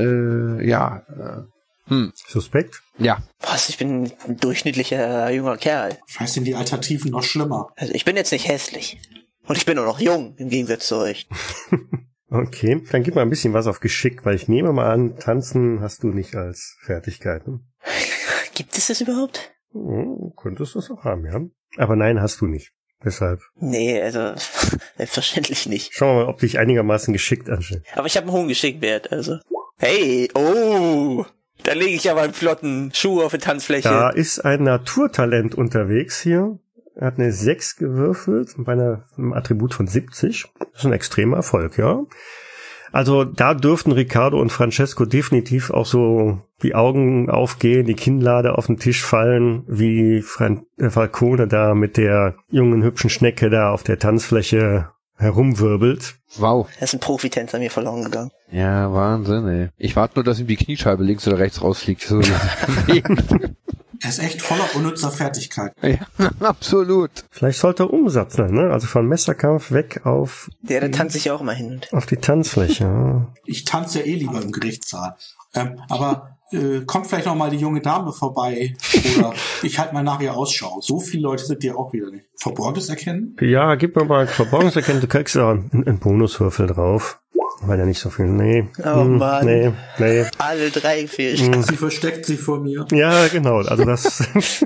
äh, ja, äh, hm, Suspekt? ja. Was, ich bin ein durchschnittlicher junger Kerl. Vielleicht sind die Alternativen noch schlimmer. Also ich bin jetzt nicht hässlich. Und ich bin auch noch jung, im Gegensatz zu euch. Okay, dann gib mal ein bisschen was auf Geschick, weil ich nehme mal an, tanzen hast du nicht als Fertigkeit. Ne? Gibt es das überhaupt? Hm, könntest du es auch haben, ja. Aber nein, hast du nicht. Deshalb. Nee, also selbstverständlich nicht. Schauen wir mal, ob dich einigermaßen geschickt anstellt. Aber ich habe einen hohen Geschickwert, also. Hey, oh, da lege ich aber einen flotten Schuh auf die Tanzfläche. Da ist ein Naturtalent unterwegs hier. Er hat eine 6 gewürfelt bei einer, einem Attribut von 70. Das ist ein extremer Erfolg, ja. Also da dürften Ricardo und Francesco definitiv auch so die Augen aufgehen, die Kinnlade auf den Tisch fallen, wie Fran äh, Falcone da mit der jungen hübschen Schnecke da auf der Tanzfläche herumwirbelt. Wow. Da ist ein Profitänzer mir verloren gegangen. Ja, Wahnsinn, ey. Ich warte nur, dass ihm die Kniescheibe links oder rechts rausfliegt. So, Er ist echt voller unnützer Fertigkeit. ja, absolut. Vielleicht sollte er umsatzeln, ne? Also von Messerkampf weg auf, Der, der tanzt sich auch immer hin auf die Tanzfläche. ja. Ich tanze ja eh lieber im Gerichtssaal. Ähm, aber äh, kommt vielleicht noch mal die junge Dame vorbei oder ich halt mal nachher Ausschau. So viele Leute sind dir auch wieder nicht. Verborgenes erkennen? Ja, gib mir mal Verborgenserkennen, du kriegst ja einen, einen Bonuswürfel drauf. Weil ja nicht so viel. Nee. Oh Hm, Mann. Nee, nee. Alle drei fehlen. Sie versteckt sich vor mir. Ja, genau. Also das,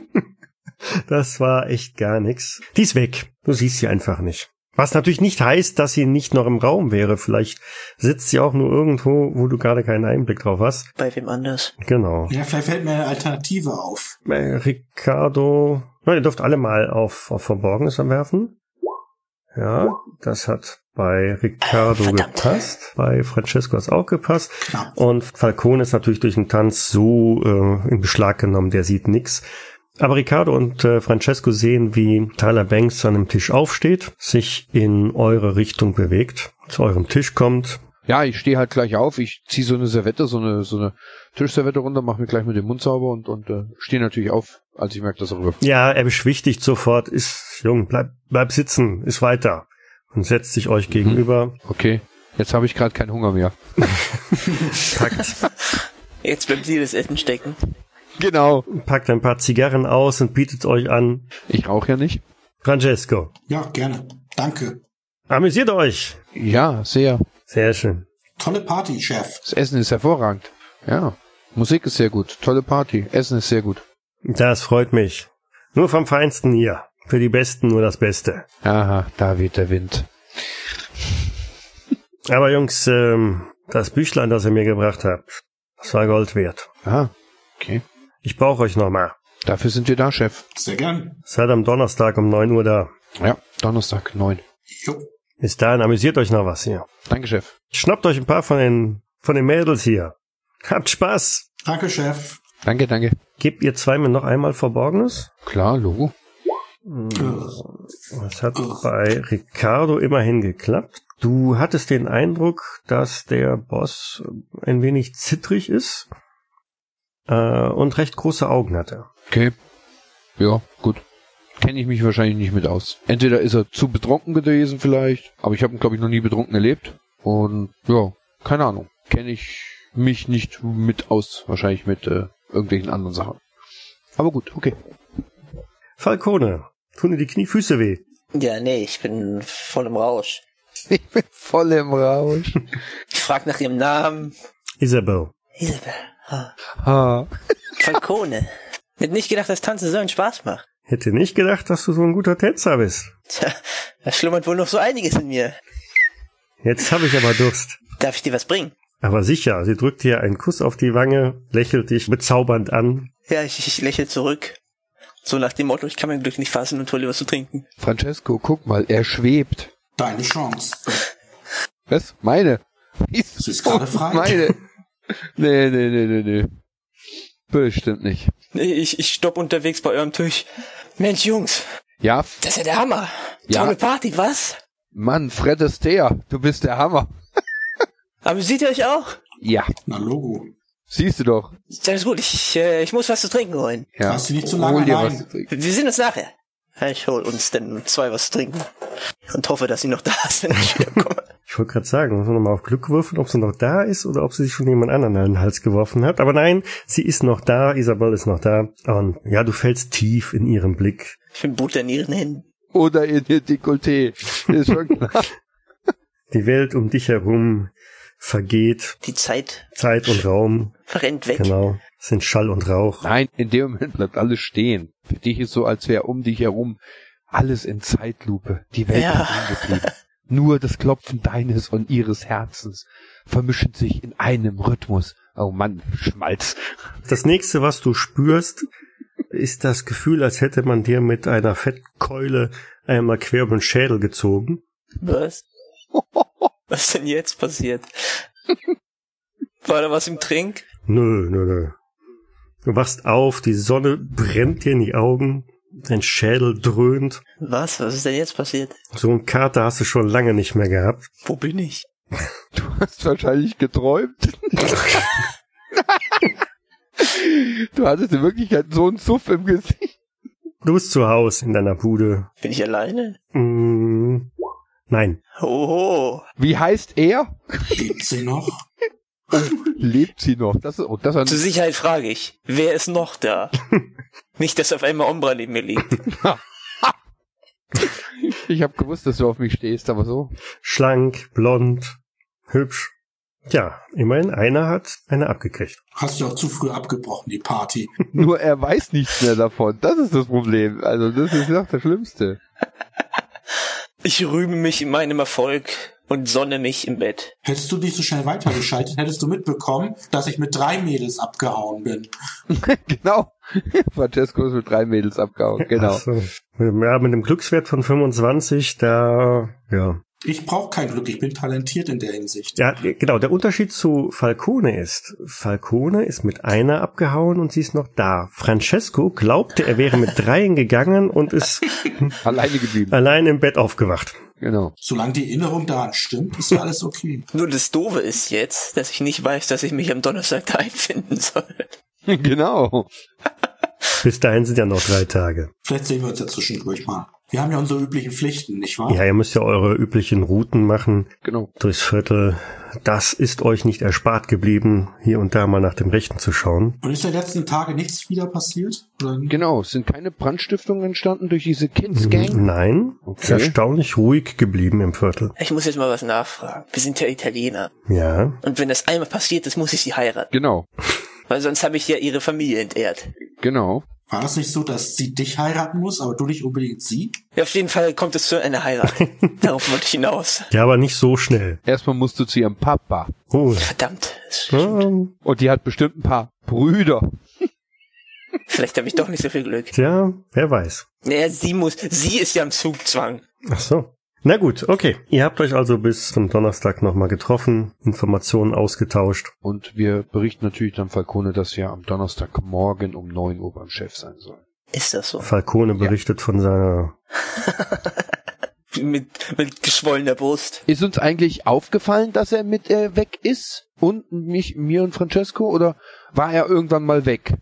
das war echt gar nix. Die ist weg. Du siehst sie einfach nicht. Was natürlich nicht heißt, dass sie nicht noch im Raum wäre. Vielleicht sitzt sie auch nur irgendwo, wo du gerade keinen Einblick drauf hast. Bei wem anders? Genau. Ja, vielleicht fällt mir eine Alternative auf. Äh, Ricardo, na, ihr dürft alle mal auf, auf Verborgenes werfen. Ja, das hat bei Ricardo Verdammt. gepasst. Bei Francesco hat es auch gepasst. Knapp. Und Falcone ist natürlich durch den Tanz so äh, in Beschlag genommen, der sieht nix. Aber Ricardo und äh, Francesco sehen, wie Tyler Banks an dem Tisch aufsteht, sich in eure Richtung bewegt, zu eurem Tisch kommt. Ja, ich stehe halt gleich auf, ich ziehe so eine Servette, so eine, so eine Tischservette runter, mache mir gleich mit dem Mund sauber und, und äh, stehe natürlich auf, als ich merke, dass er rüber. Ja, er beschwichtigt sofort, ist jung, bleib, bleib sitzen, ist weiter. Und setzt sich euch gegenüber, Okay, jetzt habe ich gerade keinen Hunger mehr. Jetzt bleibt sie das Essen stecken. Genau. packt ein paar Zigarren aus und bietet euch an. Ich rauche ja nicht. Francesco, Ja, gerne. Danke. amüsiert euch. Ja, sehr. Sehr schön. Tolle Party, Chef. Das Essen ist hervorragend. Ja. Musik ist sehr gut. Tolle Party. Essen ist sehr gut. Das freut mich. Nur vom Feinsten hier. Für die Besten nur das Beste. Aha, da weht der Wind. Aber Jungs, ähm, das Büchlein, das ihr mir gebracht habt, das war Gold wert. Ah, okay. Ich brauche euch nochmal. Dafür sind wir da, Chef. Sehr gern. Seid am Donnerstag um 9 Uhr da. Ja, Donnerstag, neun. Jo. Bis dahin amüsiert euch noch was hier. Danke, Chef. Schnappt euch ein paar von den, von den Mädels hier. Habt Spaß. Danke, Chef. Danke, danke. Gebt ihr zwei mir noch einmal Verborgenes? Klar, Logo. Das hat bei Ricardo immerhin geklappt. Du hattest den Eindruck, dass der Boss ein wenig zittrig ist äh, und recht große Augen hatte. Okay. Ja, gut. Kenne ich mich wahrscheinlich nicht mit aus. Entweder ist er zu betrunken gewesen vielleicht, aber ich habe ihn, glaube ich, noch nie betrunken erlebt. Und ja, keine Ahnung. Kenne ich mich nicht mit aus. Wahrscheinlich mit äh, irgendwelchen anderen Sachen. Aber gut, okay. Falcone, tun dir die Kniefüße weh? Ja, nee, ich bin voll im Rausch. Ich bin voll im Rausch. Ich frag nach ihrem Namen. Isabel. Isabel. Ha. Falcone. Hätte nicht gedacht, dass Tanzen so einen Spaß macht. Hätte nicht gedacht, dass du so ein guter Tänzer bist. Tja, da schlummert wohl noch so einiges in mir. Jetzt habe ich aber Durst. Darf ich dir was bringen? Aber sicher, sie drückt dir einen Kuss auf die Wange, lächelt dich bezaubernd an. Ja, ich, ich lächle zurück. So nach dem Motto, ich kann mein Glück nicht fassen und hol dir was zu trinken. Francesco, guck mal, er schwebt. Deine Chance. Was? Meine? Sie ist gerade frei. Meine. Nee, nee, nee, nee, nee. Bestimmt nicht. Nee, ich, ich stopp unterwegs bei eurem Tisch. Mensch, Jungs, Ja, das ist ja der Hammer. Ja. Tolle Party, was? Mann, Fred Astaire, du bist der Hammer. Aber seht ihr euch auch? Ja, Na, Logo. siehst du doch. Alles gut, ich, äh, ich muss was zu trinken holen. Ja. Lass dich nicht zu lange Hol dir was zu trinken. Wir sehen uns nachher. Ich hol uns denn zwei was trinken. Und hoffe, dass sie noch da ist, wenn ich wiederkomme. Ich wollte gerade sagen, muss man nochmal auf Glück würfeln, ob sie noch da ist oder ob sie sich schon jemand anderen an den Hals geworfen hat. Aber nein, sie ist noch da, Isabel ist noch da. Und ja, du fällst tief in ihren Blick. Ich bin Butter in ihren Händen. Oder in ihr Dekolleté. Ist schon klar. Die Welt um dich herum vergeht. Die Zeit Zeit und Raum, rennt weg. genau, sind Schall und Rauch. Nein, in dem Moment bleibt alles stehen. Für dich ist so, als wäre um dich herum alles in Zeitlupe. Die Welt Ja. geblieben. Nur das Klopfen deines und ihres Herzens vermischen sich in einem Rhythmus. Oh Mann, Schmalz. Das nächste, was du spürst, ist das Gefühl, als hätte man dir mit einer Fettkeule einmal quer über den Schädel gezogen. Was? Was ist denn jetzt passiert? War da was im Trink? Nö, nö, nö. Du wachst auf, die Sonne brennt dir in die Augen, dein Schädel dröhnt. Was? Was ist denn jetzt passiert? So einen Kater hast du schon lange nicht mehr gehabt. Wo bin ich? Du hast wahrscheinlich geträumt. du hattest in Wirklichkeit so einen Suff im Gesicht. Du bist zu Hause in deiner Bude. Bin ich alleine? Mm, nein. Hoho. Wie heißt er? Lebt sie noch? Lebt sie noch? Das ist, oh, das Zur Sicherheit frage ich, wer ist noch da? Nicht, dass auf einmal Ombra neben mir liegt. ich habe gewusst, dass du auf mich stehst, aber so. Schlank, blond, hübsch. Ja, immerhin einer hat eine abgekriegt. Hast du auch zu früh abgebrochen, die Party. Nur er weiß nichts mehr davon. Das ist das Problem. Also das ist doch das Schlimmste. Ich rühme mich in meinem Erfolg und sonne mich im Bett. Hättest du nicht so schnell weitergeschaltet, hättest du mitbekommen, dass ich mit drei Mädels abgehauen bin. genau. Francesco ist mit drei Mädels abgehauen. Genau. So. Ja, mit einem Glückswert von 25, da, ja. Ich brauche kein Glück, ich bin talentiert in der Hinsicht. Ja, genau. Der Unterschied zu Falcone ist, Falcone ist mit einer abgehauen und sie ist noch da. Francesco glaubte, er wäre mit dreien gegangen und ist Alleine geblieben. allein im Bett aufgewacht. Genau. Solange die Erinnerung daran stimmt, ist ja alles okay. Nur das Doofe ist jetzt, dass ich nicht weiß, dass ich mich am Donnerstag da einfinden soll. genau. Bis dahin sind ja noch drei Tage. Vielleicht sehen wir uns ja zwischendurch mal. Wir haben ja unsere üblichen Pflichten, nicht wahr? Ja, ihr müsst ja eure üblichen Routen machen Genau. durchs Viertel. Das ist euch nicht erspart geblieben, hier und da mal nach dem Rechten zu schauen. Und ist in den letzten Tagen nichts wieder passiert? Oder? Genau. Es sind keine Brandstiftungen entstanden durch diese Kids Gang? Nein, ist Okay. erstaunlich ruhig geblieben im Viertel. Ich muss jetzt mal was nachfragen. Wir sind ja Italiener. Ja, Und wenn das einmal passiert ist, muss ich sie heiraten. Genau. Weil sonst habe ich ja ihre Familie entehrt. Genau. War das nicht so, dass sie dich heiraten muss, aber du nicht unbedingt sie? Ja, auf jeden Fall kommt es zu einer Heirat. Darauf wollte ich hinaus. ja, aber nicht so schnell. Erstmal musst du zu ihrem Papa. Oh, Verdammt. Und die hat bestimmt ein paar Brüder. Vielleicht habe ich doch nicht so viel Glück. tja, wer weiß. Naja, sie muss, sie ist ja im Zugzwang. Ach so. Na gut, okay. Ihr habt euch also bis zum Donnerstag nochmal getroffen, Informationen ausgetauscht. Und wir berichten natürlich dann Falcone, dass wir am Donnerstagmorgen um 9 Uhr beim Chef sein sollen. Ist das so? Falcone berichtet von seiner Mit, mit geschwollener Brust. Ist uns eigentlich aufgefallen, dass er mit äh, weg ist? Und mich, mir und Francesco? Oder war er irgendwann mal weg?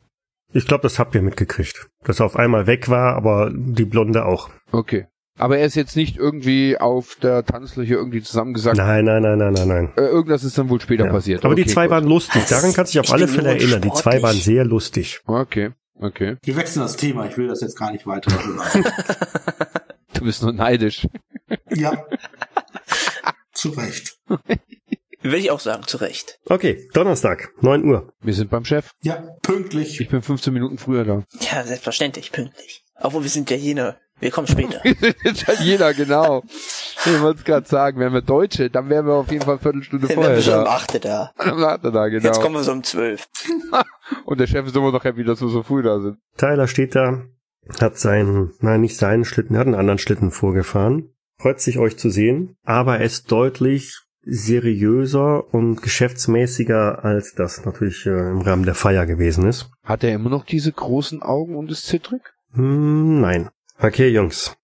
Ich glaube, das habt ihr mitgekriegt. Dass er auf einmal weg war, aber die Blonde auch. Okay. Aber er ist jetzt nicht irgendwie auf der Tanzfläche irgendwie zusammengesagt. Nein, nein, nein, nein, nein, nein. Äh, irgendwas ist dann wohl später Ja. passiert. Aber die Okay, zwei gut. waren lustig. Daran kannst du dich auf Ich alle Fälle erinnern. Die zwei sportlich. waren sehr lustig. Okay, okay. Wir wechseln das Thema, ich will das jetzt gar nicht weiter. Du bist nur neidisch. ja. Zu Recht. Will ich auch sagen, zu Recht. Okay, Donnerstag, 9 Uhr. Wir sind beim Chef. Ja, pünktlich. Ich bin 15 Minuten früher da. Ja, selbstverständlich, pünktlich. Obwohl wir sind ja jener. Wir kommen später. Italiener, genau. Ich wollte es gerade sagen, wären wir Deutsche, dann wären wir auf jeden Fall eine Viertelstunde Dann wären vorher wir schon um da. 8 da. Dann hat er da, genau. Jetzt kommen wir so um 12. Und der Chef ist immer noch happy, dass wir so früh da sind. Tyler steht da, hat seinen, nein, nicht seinen Schlitten, er hat einen anderen Schlitten vorgefahren. Freut sich, euch zu sehen, aber er ist deutlich seriöser und geschäftsmäßiger, als das natürlich äh, im Rahmen der Feier gewesen ist. Hat er immer noch diese großen Augen und ist zittrig? Hm, nein. Okay, Jungs.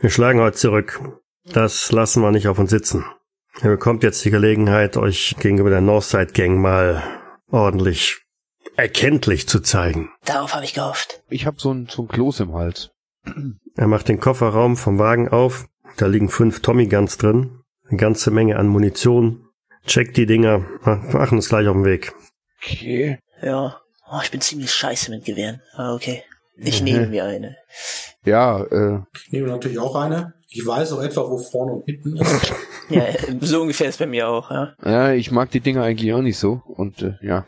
Wir schlagen heute zurück. Das lassen wir nicht auf uns sitzen. Ihr bekommt jetzt die Gelegenheit, euch gegenüber der Northside Gang mal ordentlich erkenntlich zu zeigen. Darauf habe ich gehofft. Ich habe so ein, so ein Kloß im Hals. Er macht den Kofferraum vom Wagen auf. Da liegen fünf Tommy Guns drin. Eine ganze Menge an Munition. Checkt die Dinger. Wir machen uns gleich auf den Weg. Okay. Ja. Oh, ich bin ziemlich scheiße mit Gewehren. Aber okay. Ich Mhm. nehme mir eine. Ja, äh, Ich nehme natürlich auch eine. Ich weiß auch etwa, wo vorne und hinten ist. Ja, so ungefähr ist bei mir auch, ja. ja, ich mag die Dinger eigentlich auch nicht so. Und äh, ja.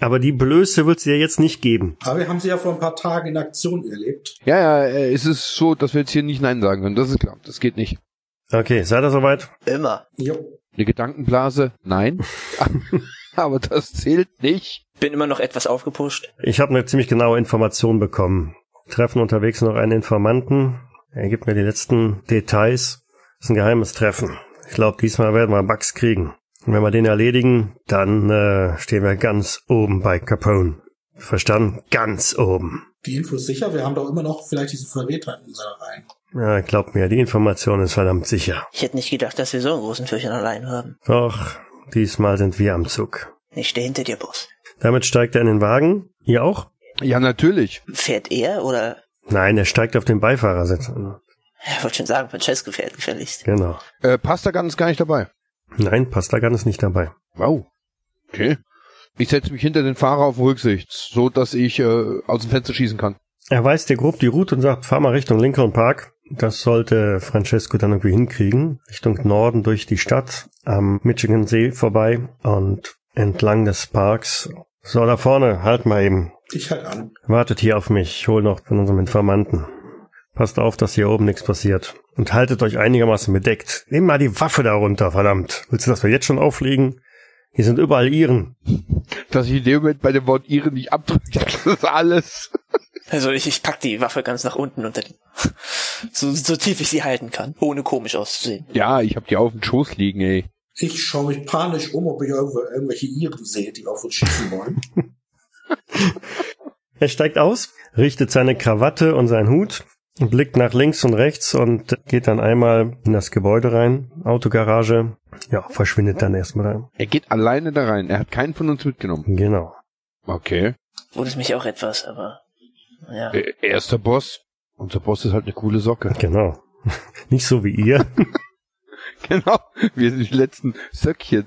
Aber die Blöße wird sie ja jetzt nicht geben. Aber wir haben sie ja vor ein paar Tagen in Aktion erlebt. Ja, ja, äh, es ist so, dass wir jetzt hier nicht Nein sagen können. Das ist klar. Das geht nicht. Okay, seid ihr soweit? Immer. Jo. Eine Gedankenblase? Nein. Aber das zählt nicht. Bin immer noch etwas aufgepusht. Ich habe eine ziemlich genaue Information bekommen. Treffen unterwegs noch einen Informanten. Er gibt mir die letzten Details. Das ist ein geheimes Treffen. Ich glaube, diesmal werden wir Bugs kriegen. Und wenn wir den erledigen, dann äh, stehen wir ganz oben bei Capone. Verstanden? Ganz oben. Die Info ist sicher. Wir haben doch immer noch vielleicht diese Verräter in unserer Reihen. Ja, glaubt mir, die Information ist verdammt sicher. Ich hätte nicht gedacht, dass wir so einen großen Fürchen allein haben. Doch, diesmal sind wir am Zug. Ich stehe hinter dir, Boss. Damit steigt er in den Wagen. Ihr auch? Ja, natürlich. Fährt er oder? Nein, er steigt auf den Beifahrersitz. Ich wollte schon sagen, Francesco fährt gefälligst. Genau. Äh, Pastagan ist gar nicht dabei. Nein, Pastagan ist nicht dabei. Wow. Okay. Ich setze mich hinter den Fahrer auf Rücksicht, so dass ich äh, aus dem Fenster schießen kann. Er weist dir grob die Route und sagt, fahr mal Richtung Lincoln Park. Das sollte Francesco dann irgendwie hinkriegen. Richtung Norden durch die Stadt, am Michigan See vorbei und entlang des Parks. So, da vorne, halt mal eben. Ich halt an. Wartet hier auf mich. Ich hol noch von unserem Informanten. Passt auf, dass hier oben nichts passiert. Und haltet euch einigermaßen bedeckt. Nehmt mal die Waffe da runter, verdammt. Willst du, dass wir jetzt schon auffliegen? Hier sind überall Iren. Dass ich in dem Moment bei dem Wort ihre nicht abdrücke, das ist alles. Also ich, ich pack die Waffe ganz nach unten unter den, so, so tief ich sie halten kann, ohne komisch auszusehen. Ja, ich hab die auf dem Schoß liegen, ey. Ich schaue mich panisch um, ob ich irgendwo irgendwelche Iren sehe, die auf uns schießen wollen. Er steigt aus, richtet seine Krawatte und seinen Hut, blickt nach links und rechts und geht dann einmal in das Gebäude rein, Autogarage, ja, verschwindet dann erstmal rein. Er geht alleine da rein. Er hat keinen von uns mitgenommen. Genau. Okay. Wundert mich auch etwas, aber ja. Er ist der Boss. Unser Boss ist halt eine coole Socke. Genau. Nicht so wie ihr. Genau. Wir sind die letzten Söckchen.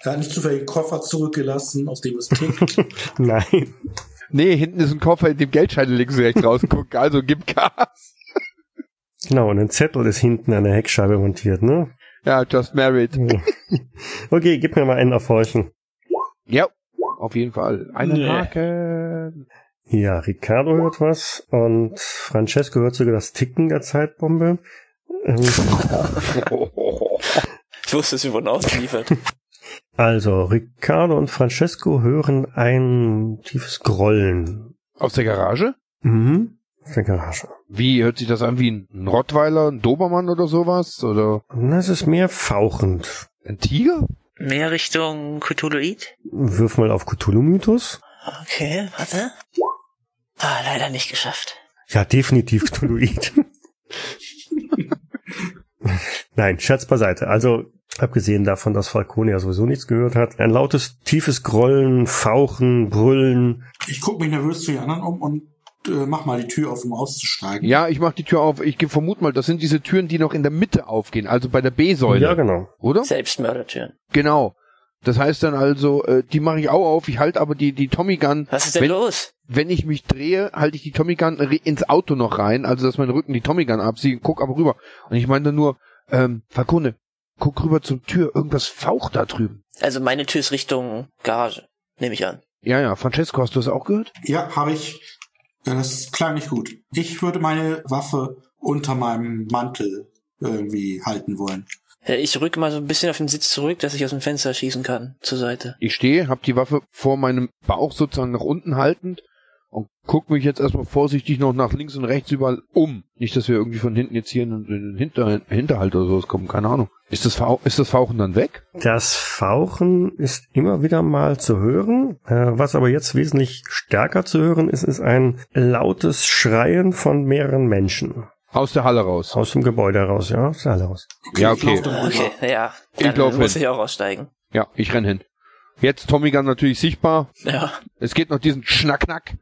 Er hat nicht zufällig einen Koffer zurückgelassen, aus dem es tickt. Nein. Nee, hinten ist ein Koffer, in dem Geldscheine links und rechts rausgucken. Also gib Gas. Genau, und ein Zettel ist hinten an der Heckscheibe montiert, ne? Ja, just married. Okay, gib mir mal einen auf Horchen. Ja, auf jeden Fall. Eine Nee. Haken. Ja, Ricardo hört was und Francesco hört sogar das Ticken der Zeitbombe. Ich wusste, sie wurden ausgeliefert. Also, Ricardo und Francesco hören ein tiefes Grollen. Aus der Garage? Mhm. Aus der Garage. Wie hört sich das an? Wie ein Rottweiler, ein Dobermann oder sowas? Oder Das ist mehr fauchend. ein Tiger? Mehr Richtung Cthulhuid? Wirf mal auf Cthulhu-Mythos. Okay, warte. Ah, leider nicht geschafft. Ja, definitiv Cthulhuid. Nein, Scherz beiseite. Also, abgesehen davon, dass Falcone ja sowieso nichts gehört hat, ein lautes, tiefes Grollen, Fauchen, Brüllen. Ich gucke mich nervös zu den anderen um und äh, mach mal die Tür auf, um auszusteigen. Ja, ich mach die Tür auf. Ich vermute mal, das sind diese Türen, die noch in der Mitte aufgehen, also bei der B-Säule, Ja, genau. oder? Selbstmördertüren. Genau. Das heißt dann also, äh, die mache ich auch auf. Ich halte aber die die Tommy Gun. Was ist denn wenn, los? wenn ich mich drehe, halte ich die Tommy Gun ins Auto noch rein, also dass mein Rücken die Tommy Gun absieht. Guck aber rüber. Und ich meine dann nur, ähm, Falcone, guck rüber zur Tür. Irgendwas faucht da drüben. Also meine Tür ist Richtung Garage. Nehme ich an. Ja, ja. Francesco, hast du das auch gehört? Ja, habe ich. Das klang nicht gut. Ich würde meine Waffe unter meinem Mantel irgendwie halten wollen. Äh, Ich rücke mal so ein bisschen auf den Sitz zurück, dass ich aus dem Fenster schießen kann, zur Seite. Ich stehe, hab die Waffe vor meinem Bauch sozusagen nach unten haltend und guck mich jetzt erstmal vorsichtig noch nach links und rechts überall um. Nicht, dass wir irgendwie von hinten jetzt hier in den Hinter Hinterhalt oder sowas kommen, keine Ahnung. Ist das, ist das Fauchen dann weg? Das Fauchen ist immer wieder mal zu hören. Äh, was aber jetzt wesentlich stärker zu hören ist, ist ein lautes Schreien von mehreren Menschen. Aus der Halle raus. Aus dem Gebäude heraus, ja, aus der Halle raus. Ja, ich okay. lauf dann rüber. Okay, ja. Ich Dann glaub muss hin. ich auch aussteigen. Ja, ich renn hin. Jetzt Tommy Gun natürlich sichtbar. Ja. Es geht noch diesen Schnack-Knack.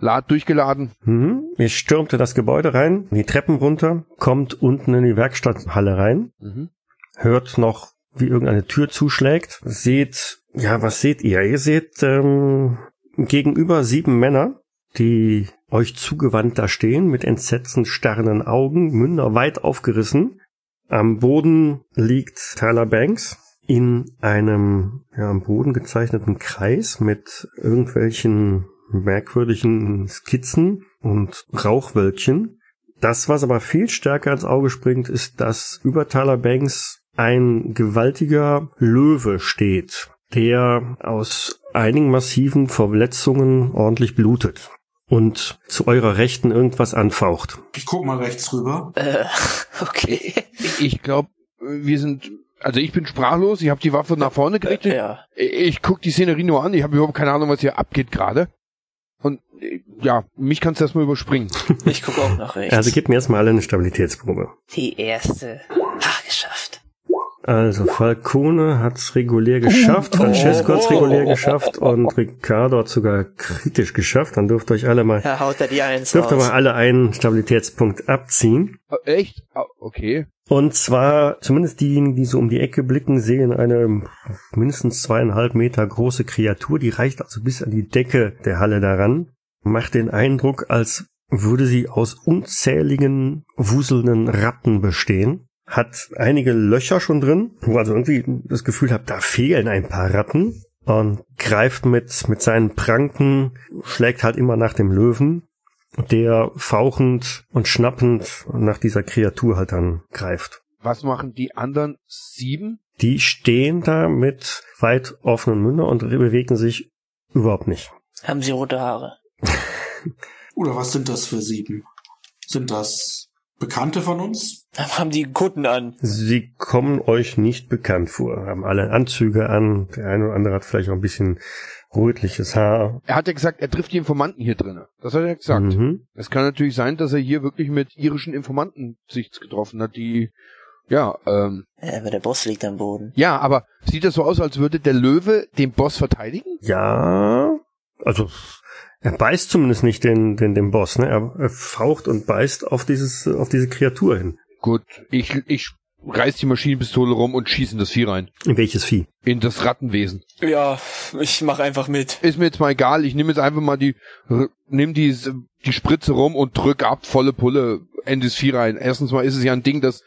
Lad durchgeladen. Mhm. Ihr stürmte das Gebäude rein, die Treppen runter, kommt unten in die Werkstatthalle rein, Mhm. hört noch, wie irgendeine Tür zuschlägt, seht, ja, was seht ihr? Ihr seht ähm, gegenüber sieben Männer, die euch zugewandt da stehen, mit entsetzen starrenden Augen, Münder weit aufgerissen. Am Boden liegt Tyler Banks in einem ja, am Boden gezeichneten Kreis mit irgendwelchen merkwürdigen Skizzen und Rauchwölkchen. Das, was aber viel stärker ins Auge springt, ist, dass über Tyler Banks ein gewaltiger Löwe steht, der aus einigen massiven Verletzungen ordentlich blutet und zu eurer Rechten irgendwas anfaucht. Ich guck mal rechts rüber. Äh, okay. Ich glaube, wir sind, also ich bin sprachlos. Ich habe die Waffe nach vorne gerichtet. Ja. Ich guck die Szenerie nur an. Ich habe überhaupt keine Ahnung, was hier abgeht gerade. Und ja, mich kannst du erstmal überspringen. Ich gucke auch nach rechts. Also gebt mir erstmal alle eine Stabilitätsprobe. Die erste. Ah. Also Falcone hat's regulär geschafft, Francesco hat's regulär geschafft und Ricardo hat sogar kritisch geschafft. Dann dürft ihr euch alle mal, haut er die Eins dürft ihr mal alle einen Stabilitätspunkt abziehen. Äh, Echt? Ah, Okay. Und zwar, zumindest diejenigen, die so um die Ecke blicken, sehen eine mindestens zweieinhalb Meter große Kreatur, die reicht also bis an die Decke der Halle daran, macht den Eindruck, als würde sie aus unzähligen wuselnden Ratten bestehen, hat einige Löcher schon drin, wo also irgendwie das Gefühl habt, da fehlen ein paar Ratten und greift mit, mit seinen Pranken, schlägt halt immer nach dem Löwen, der fauchend und schnappend nach dieser Kreatur halt dann greift. Was machen die anderen sieben? Die stehen da mit weit offenen Mündern und bewegen sich überhaupt nicht. Haben sie rote Haare? Oder was sind das für sieben? Sind das Bekannte von uns? Haben die Kutten an? Sie kommen euch nicht bekannt vor, haben alle Anzüge an, der eine oder andere hat vielleicht auch ein bisschen rötliches Haar. Er hat ja gesagt, er trifft die Informanten hier drinnen. Das hat er gesagt. Mhm. Es kann natürlich sein, dass er hier wirklich mit irischen Informanten sich getroffen hat, die ja, ähm, Ja, aber der Boss liegt am Boden. ja, aber sieht das so aus, als würde der Löwe den Boss verteidigen? Ja, also er beißt zumindest nicht den, den, den Boss, ne? Er, er faucht und beißt auf dieses, auf diese Kreatur hin. Gut, ich, ich reiß die Maschinenpistole rum und schieße in das Vieh rein. In welches Vieh? In das Rattenwesen. Ja, ich mach einfach mit. Ist mir jetzt mal egal, ich nehme jetzt einfach mal die, nimm die, die Spritze rum und drück ab, volle Pulle in das Vieh rein. Erstens mal ist es ja ein Ding, das,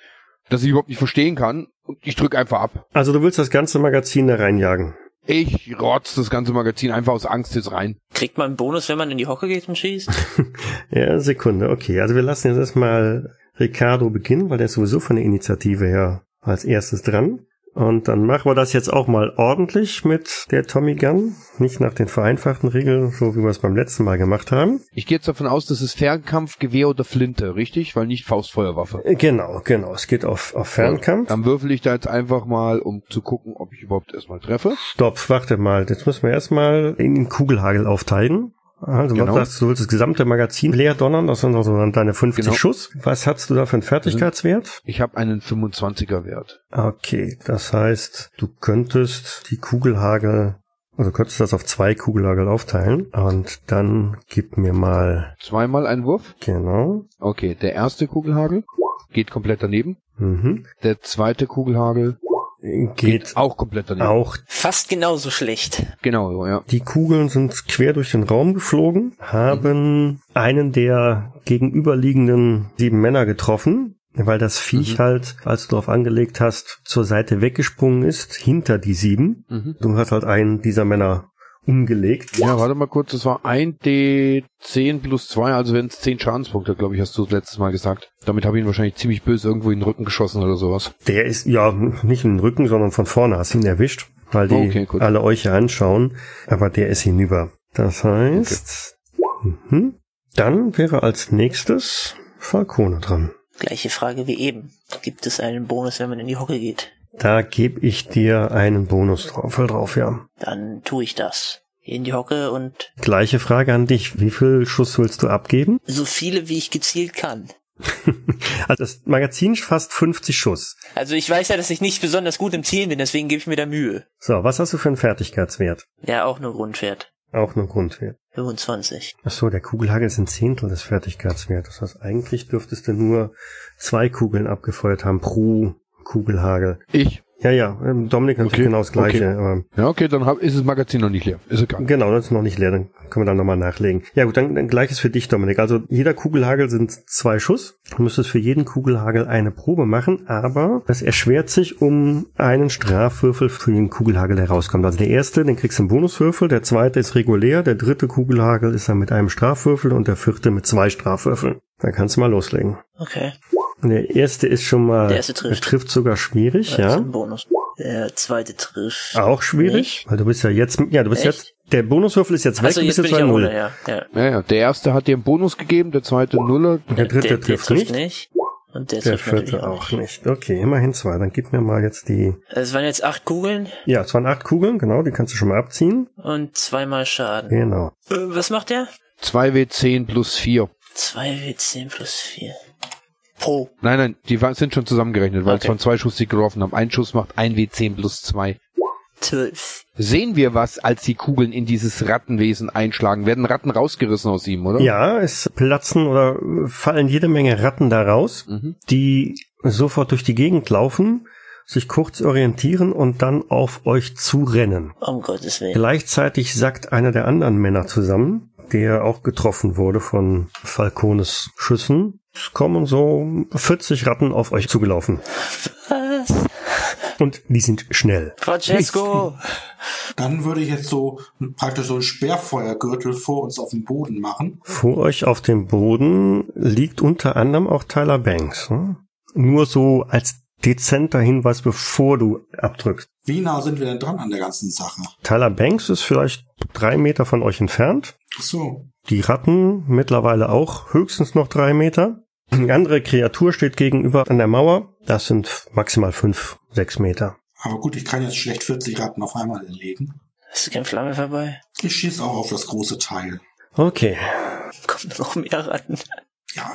das ich überhaupt nicht verstehen kann. Und ich drück einfach ab. Also du willst das ganze Magazin da reinjagen. Ich rotz das ganze Magazin einfach aus Angst jetzt rein. Kriegt man einen Bonus, wenn man in die Hocke geht und schießt? Ja, Sekunde, okay. Also wir lassen jetzt erstmal Ricardo beginnen, weil der ist sowieso von der Initiative her als erstes dran. Und dann machen wir das jetzt auch mal ordentlich mit der Tommy Gun. Nicht nach den vereinfachten Regeln, so wie wir es beim letzten Mal gemacht haben. Ich gehe jetzt davon aus, das ist Fernkampf, Gewehr oder Flinte, richtig? Weil nicht Faustfeuerwaffe. Äh, Genau, genau. Es geht auf, auf Fernkampf. Dann würfel ich da jetzt einfach mal, um zu gucken, ob ich überhaupt erstmal treffe. Stopp, warte mal. Jetzt müssen wir erstmal in den Kugelhagel aufteilen. Also Genau. was sagst du, du willst das gesamte Magazin leer donnern, das sind also deine 50 Genau. Schuss. Was hast du da für einen Fertigkeitswert? Ich habe einen 25er Wert. Okay, das heißt, du könntest die Kugelhagel, also könntest das auf zwei Kugelhagel aufteilen und dann gib mir mal, Zweimal ein Wurf. genau, Okay, der erste Kugelhagel geht komplett daneben. mhm. Der zweite Kugelhagel geht auch komplett daneben. auch. Fast genauso schlecht. Genau, so, ja. Die Kugeln sind quer durch den Raum geflogen, haben einen der gegenüberliegenden sieben Männer getroffen, weil das Viech Mhm. halt, als du darauf angelegt hast, zur Seite weggesprungen ist, hinter die sieben. Mhm. Du hast halt einen dieser Männer umgelegt. Ja, warte mal kurz, das war ein D10 plus zwei, also wären es 10 Schadenspunkte, glaube ich, hast du letztes Mal gesagt. Damit habe ich ihn wahrscheinlich ziemlich böse irgendwo in den Rücken geschossen oder sowas. Der ist, ja, nicht in den Rücken, sondern von vorne hast du ihn erwischt, weil die Okay, gut. alle euch hier anschauen. Aber der ist hinüber. Das heißt, mhm. dann wäre als nächstes Falcone dran. Gleiche Frage wie eben. Gibt es einen Bonus, wenn man in die Hocke geht? Da gebe ich dir einen Bonus drauf, voll drauf, ja. Dann tue ich das. In die Hocke und Gleiche Frage an dich. Wie viel Schuss willst du abgeben? so viele, wie ich gezielt kann. Also das Magazin fast 50 Schuss. Also ich weiß ja, dass ich nicht besonders gut im Zielen bin, deswegen gebe ich mir da Mühe. So, was hast du für einen Fertigkeitswert? Ja, auch nur Grundwert. Auch nur Grundwert. 25. Ach so, der Kugelhagel ist ein Zehntel des Fertigkeitswertes. Das heißt, eigentlich dürftest du nur zwei Kugeln abgefeuert haben pro Kugelhagel. Ich. Ja, ja, ähm, Dominik natürlich Okay, genau das Gleiche. okay. Aber Ja, okay, dann hab, ist das Magazin noch nicht leer. Ist egal. Genau, das ist noch nicht leer, dann können wir dann nochmal nachlegen. Ja gut, dann, dann gleiches für dich, Dominik. Also jeder Kugelhagel sind zwei Schuss. Du müsstest für jeden Kugelhagel eine Probe machen, aber das erschwert sich um einen Strafwürfel für den Kugelhagel, der rauskommt. Also der erste, den kriegst du einen Bonuswürfel, der zweite ist regulär, der dritte Kugelhagel ist dann mit einem Strafwürfel und der vierte mit zwei Strafwürfeln. Dann kannst du mal loslegen. Okay. Der erste ist schon mal, Der erste trifft. trifft sogar schwierig, Das ist ja. ein Bonus. Der zweite trifft. Auch schwierig, Nicht. weil du bist ja jetzt, ja, du bist Echt? jetzt, der Bonuswürfel ist jetzt weg, Also du jetzt bist bin jetzt ich bei ja Null. ohne, ja. ja. Ja, der erste hat dir einen Bonus gegeben, der zweite Nuller. Der dritte der, der trifft nicht. Und der, Der trifft vierte auch auch nicht. nicht. Okay, immerhin zwei. Dann gib mir mal jetzt die. Es waren jetzt acht Kugeln Ja, es waren acht Kugeln, genau, die kannst du schon mal abziehen. und zweimal Schaden. Genau. Äh, was macht der? 2W10 plus 4. 2W10 plus 4. Pro. Nein, nein, die sind schon zusammengerechnet, weil es Okay. von zwei Schuss die geworfen haben. Ein Schuss macht 1W10 plus 2. 12. Sehen wir was, als die Kugeln in dieses Rattenwesen einschlagen? Werden Ratten rausgerissen aus ihm, oder? Ja, es platzen oder fallen jede Menge Ratten da raus, Mhm. die sofort durch die Gegend laufen, sich kurz orientieren und dann auf euch zurennen. Um Gottes Willen. Gleichzeitig sackt einer der anderen Männer zusammen, der auch getroffen wurde von Falcones Schüssen. Es kommen so 40 Ratten auf euch zugelaufen. Was? Und die sind schnell. Francesco! Dann würde ich jetzt so praktisch so ein Sperrfeuergürtel vor uns auf dem Boden machen. Vor euch auf dem Boden liegt unter anderem auch Tyler Banks. Hm? Nur so als dezenter Hinweis, bevor du abdrückst. Wie nah sind wir denn dran an der ganzen Sache? Tyler Banks ist vielleicht drei Meter von euch entfernt. Ach so. Die Ratten mittlerweile auch höchstens noch drei Meter. Die andere Kreatur steht gegenüber an der Mauer. Das sind maximal fünf, sechs Meter. Aber gut, ich kann jetzt schlecht 40 Ratten auf einmal erlegen. Ist kein Flamme vorbei? Ich schieße auch auf das große Teil. Okay. Kommen noch mehr Ratten. Ja,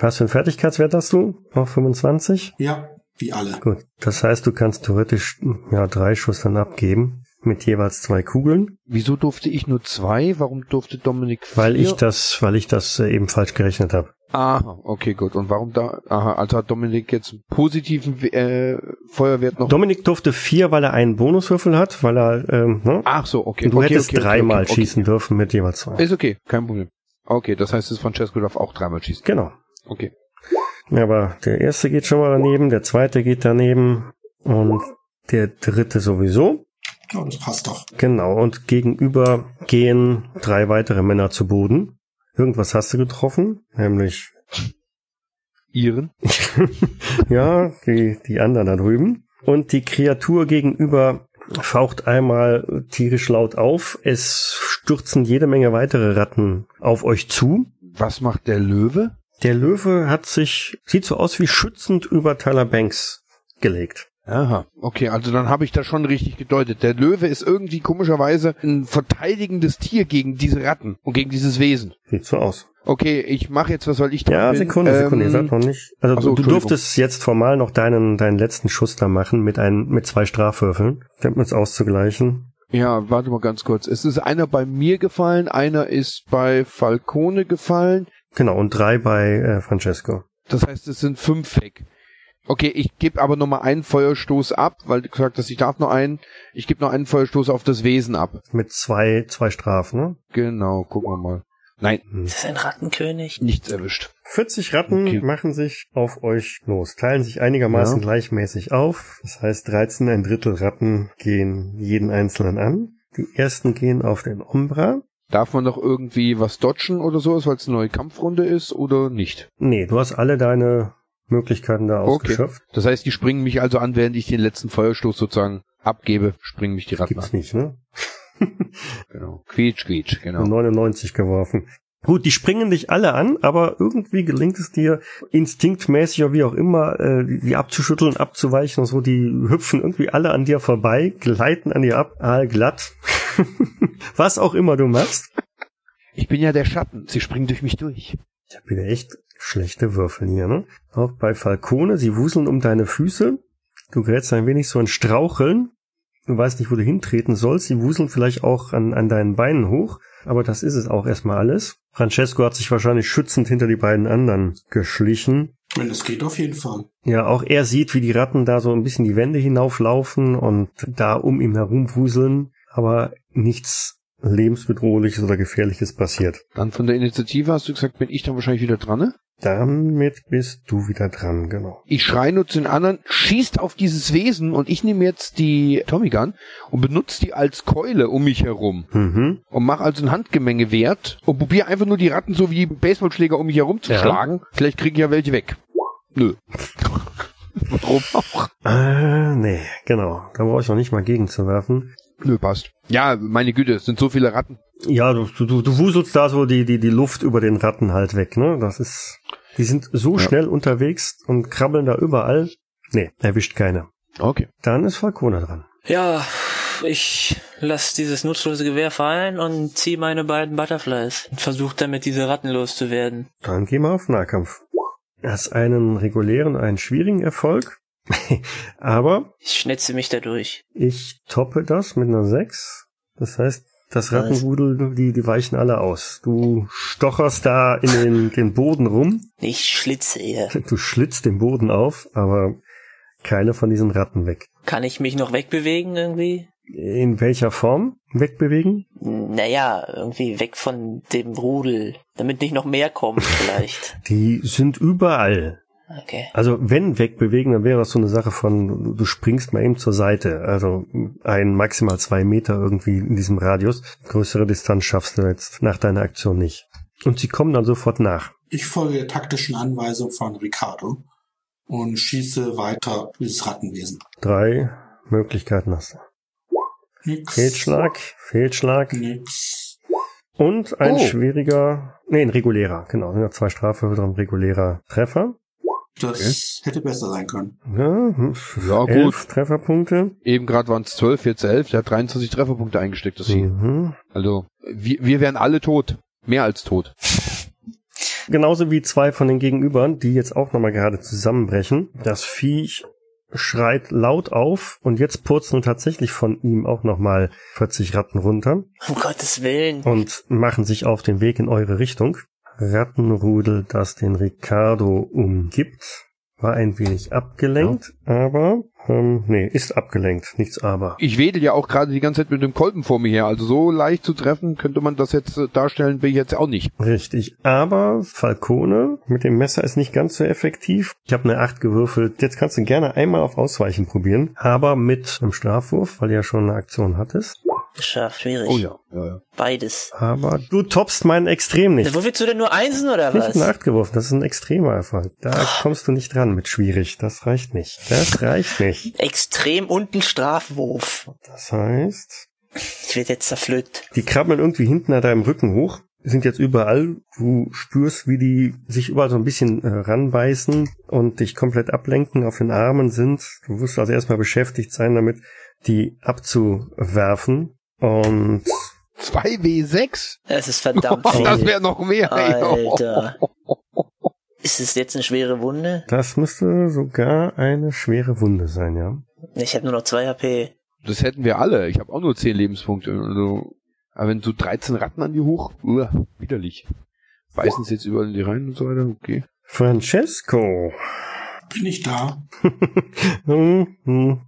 Was für einen Fertigkeitswert hast du? Auch 25? ja, wie alle. Gut. Das heißt, du kannst theoretisch ja drei Schuss dann abgeben. Mit jeweils zwei Kugeln. Wieso durfte ich nur zwei? Warum durfte Dominik vier? Weil ich das, weil ich das äh, eben falsch gerechnet habe. Aha, okay, gut. Und warum da? Aha, also hat Dominik jetzt einen positiven äh, Feuerwert noch. Dominik durfte vier, weil er einen Bonuswürfel hat, weil er, ähm, ne? Ach so, okay. Und du okay, hättest okay, okay, dreimal okay, schießen okay. dürfen mit jeweils zwei. Ist okay, kein Problem. Okay, das heißt, das Francesco darf auch dreimal schießen. Genau. Okay. Ja, aber der erste geht schon mal daneben, der zweite geht daneben und der dritte sowieso. Ja, das passt doch. Genau. Und gegenüber gehen drei weitere Männer zu Boden. Irgendwas hast du getroffen, nämlich Ihren? ja, die, die anderen da drüben. Und die Kreatur gegenüber faucht einmal tierisch laut auf. Es stürzen jede Menge weitere Ratten auf euch zu. Was macht der Löwe? Der Löwe hat sich, sieht so aus wie schützend über Tyler Banks gelegt. Aha, okay, also dann habe ich das schon richtig gedeutet. Der Löwe ist irgendwie komischerweise ein verteidigendes Tier gegen diese Ratten und gegen dieses Wesen. Sieht so aus. Okay, ich mache jetzt was, weil ich dran Ja, bin. Sekunde, Sekunde, ihr Ähm, sagt noch nicht. Also so, du, durftest jetzt formal noch deinen, deinen letzten Schuss da machen mit ein, mit zwei Strafwürfeln, um es auszugleichen. Ja, warte mal ganz kurz. Es ist einer bei mir gefallen, einer ist bei Falcone gefallen. Genau, und drei bei äh, Francesco. Das heißt, es sind fünf weg. Okay, ich gebe aber noch mal einen Feuerstoß ab, weil du gesagt hast, ich darf noch einen. Ich gebe noch einen Feuerstoß auf das Wesen ab. Mit zwei, zwei Strafen, ne? Genau, gucken wir mal. Nein, Ist das ein Rattenkönig? nichts erwischt. 40 Ratten Okay. machen sich auf euch los, teilen sich einigermaßen Ja. gleichmäßig auf. Das heißt, 13, ein Drittel Ratten gehen jeden einzelnen an. Die ersten gehen auf den Umbra. Darf man noch irgendwie was dodgen oder sowas, weil es eine neue Kampfrunde ist oder nicht? Nee, du hast alle deine Möglichkeiten da Okay. ausgeschöpft. Das heißt, die springen mich also an, während ich den letzten Feuerstoß sozusagen abgebe, springen mich die Ratten Gibt's an. nicht, ne? Genau. Quietsch, quietsch, genau. 99 geworfen. Gut, die springen dich alle an, aber irgendwie gelingt es dir instinktmäßig oder wie auch immer, äh, die abzuschütteln, abzuweichen und so. Die hüpfen irgendwie alle an dir vorbei, gleiten an dir ab, glatt. Was auch immer du machst. Ich bin ja der Schatten. Sie springen durch mich durch. Ich habe wieder echt schlechte Würfel hier, ne? Auch bei Falcone, sie wuseln um deine Füße. Du gerätst ein wenig so in Straucheln. Du weißt nicht, wo du hintreten sollst. Sie wuseln vielleicht auch an, an deinen Beinen hoch. Aber das ist es auch erstmal alles. Francesco hat sich wahrscheinlich schützend hinter die beiden anderen geschlichen. Wenn es geht, auf jeden Fall. Ja, auch er sieht, wie die Ratten da so ein bisschen die Wände hinauflaufen und da um ihn herum wuseln. Aber nichts lebensbedrohliches oder gefährliches passiert. Dann von der Initiative hast du gesagt, bin ich dann wahrscheinlich wieder dran, ne? Damit bist du wieder dran, genau. Ich schreie nur zu den anderen, schießt auf dieses Wesen und ich nehme jetzt die Tommy Gun und benutze die als Keule um mich herum. Mhm. Und mache also ein Handgemenge wert und probiere einfach nur die Ratten so wie Baseballschläger um mich herum zu Ja. schlagen. Vielleicht kriege ich ja welche weg. Nö. Warum auch? Äh, nee, genau. Da brauche ich noch nicht mal gegenzuwerfen. Nö, passt. Ja, meine Güte, es sind so viele Ratten. Ja, du, du, du wuselst da so die, die, die Luft über den Ratten halt weg, ne? Das ist. Die sind so Ja. schnell unterwegs und krabbeln da überall. Nee, erwischt keiner. Okay. Dann ist Falcone dran. Ja, ich lass dieses nutzlose Gewehr fallen und zieh meine beiden Butterflies und versuche damit diese Ratten loszuwerden. Dann gehen wir auf Nahkampf. Hast einen regulären, einen schwierigen Erfolg. Aber Ich schnetze mich da durch. ich toppe das mit einer 6. Das heißt, das? Rattenrudel, die, die weichen alle aus. Du stocherst da in den, den Boden rum. Ich schlitze ihr. Du schlitzt den Boden auf, aber keine von diesen Ratten weg. Kann ich mich noch wegbewegen irgendwie? In welcher Form wegbewegen? Naja, irgendwie weg von dem Rudel, damit nicht noch mehr kommen vielleicht. Die sind überall. Okay. Also wenn wegbewegen, dann wäre das so eine Sache von, du springst mal eben zur Seite. Also ein maximal zwei Meter irgendwie in diesem Radius. Größere Distanz schaffst du jetzt nach deiner Aktion nicht. Und sie kommen dann sofort nach. Ich folge der taktischen Anweisung von Ricardo und schieße weiter dieses Rattenwesen. Drei Möglichkeiten hast du. Nix. Fehlschlag, Fehlschlag Nix. und ein Oh. schwieriger, nee, ein regulärer, genau, sind ja zwei Strafwürfe, ein regulärer Treffer. Das hätte besser sein können. Ja, hm, Ja, gut. elf Trefferpunkte. Eben gerade waren es 12, jetzt 11. Der hat 23 Trefferpunkte eingesteckt, das hier. Mhm. Also, wir, wir wären alle tot. Mehr als tot. Genauso wie zwei von den Gegenübern, die jetzt auch nochmal gerade zusammenbrechen. Das Viech schreit laut auf und jetzt purzeln tatsächlich von ihm auch nochmal 40 Ratten runter Um Gottes Willen. und machen sich auf den Weg in eure Richtung. Rattenrudel, das den Ricardo umgibt, war ein wenig abgelenkt, aber ähm, nee, ist abgelenkt, nichts aber. Ich wedel ja auch gerade die ganze Zeit mit dem Kolben vor mir her. Also so leicht zu treffen, könnte man das jetzt äh, darstellen, bin ich jetzt auch nicht. Richtig, aber Falcone mit dem Messer ist nicht ganz so effektiv. Ich habe eine 8 gewürfelt. Jetzt kannst du gerne einmal auf Ausweichen probieren, aber mit einem Strafwurf, weil du ja schon eine Aktion hattest. Geschafft, schwierig. Oh ja. ja, ja. Beides. Aber du toppst meinen Extrem nicht. Wo willst du denn nur Einsen oder Nicht eine was? 8 geworfen, das ist ein extremer Erfolg. Da kommst du nicht dran mit schwierig. Das reicht nicht. Das reicht nicht. Extrem und ein Strafwurf. Das heißt, Ich werde jetzt zerpflückt. die krabbeln irgendwie hinten an deinem Rücken hoch, sind jetzt überall. Du spürst, wie die sich überall so ein bisschen äh, ranbeißen und dich komplett ablenken, auf den Armen sind. Du musst also erstmal beschäftigt sein, damit die abzuwerfen. Und 2W6? Es ist verdammt Oh, das viel. wäre noch mehr. Alter. Ist es jetzt eine schwere Wunde? das müsste sogar eine schwere Wunde sein, ja. Ich habe nur noch zwei HP. Das hätten wir alle. Ich habe auch nur 10 Lebenspunkte. Also, aber wenn so 13 Ratten an die hoch, uah, widerlich. Beißen sie jetzt überall in die rein und so weiter, okay. Francesco. Bin ich da? Hm, hm.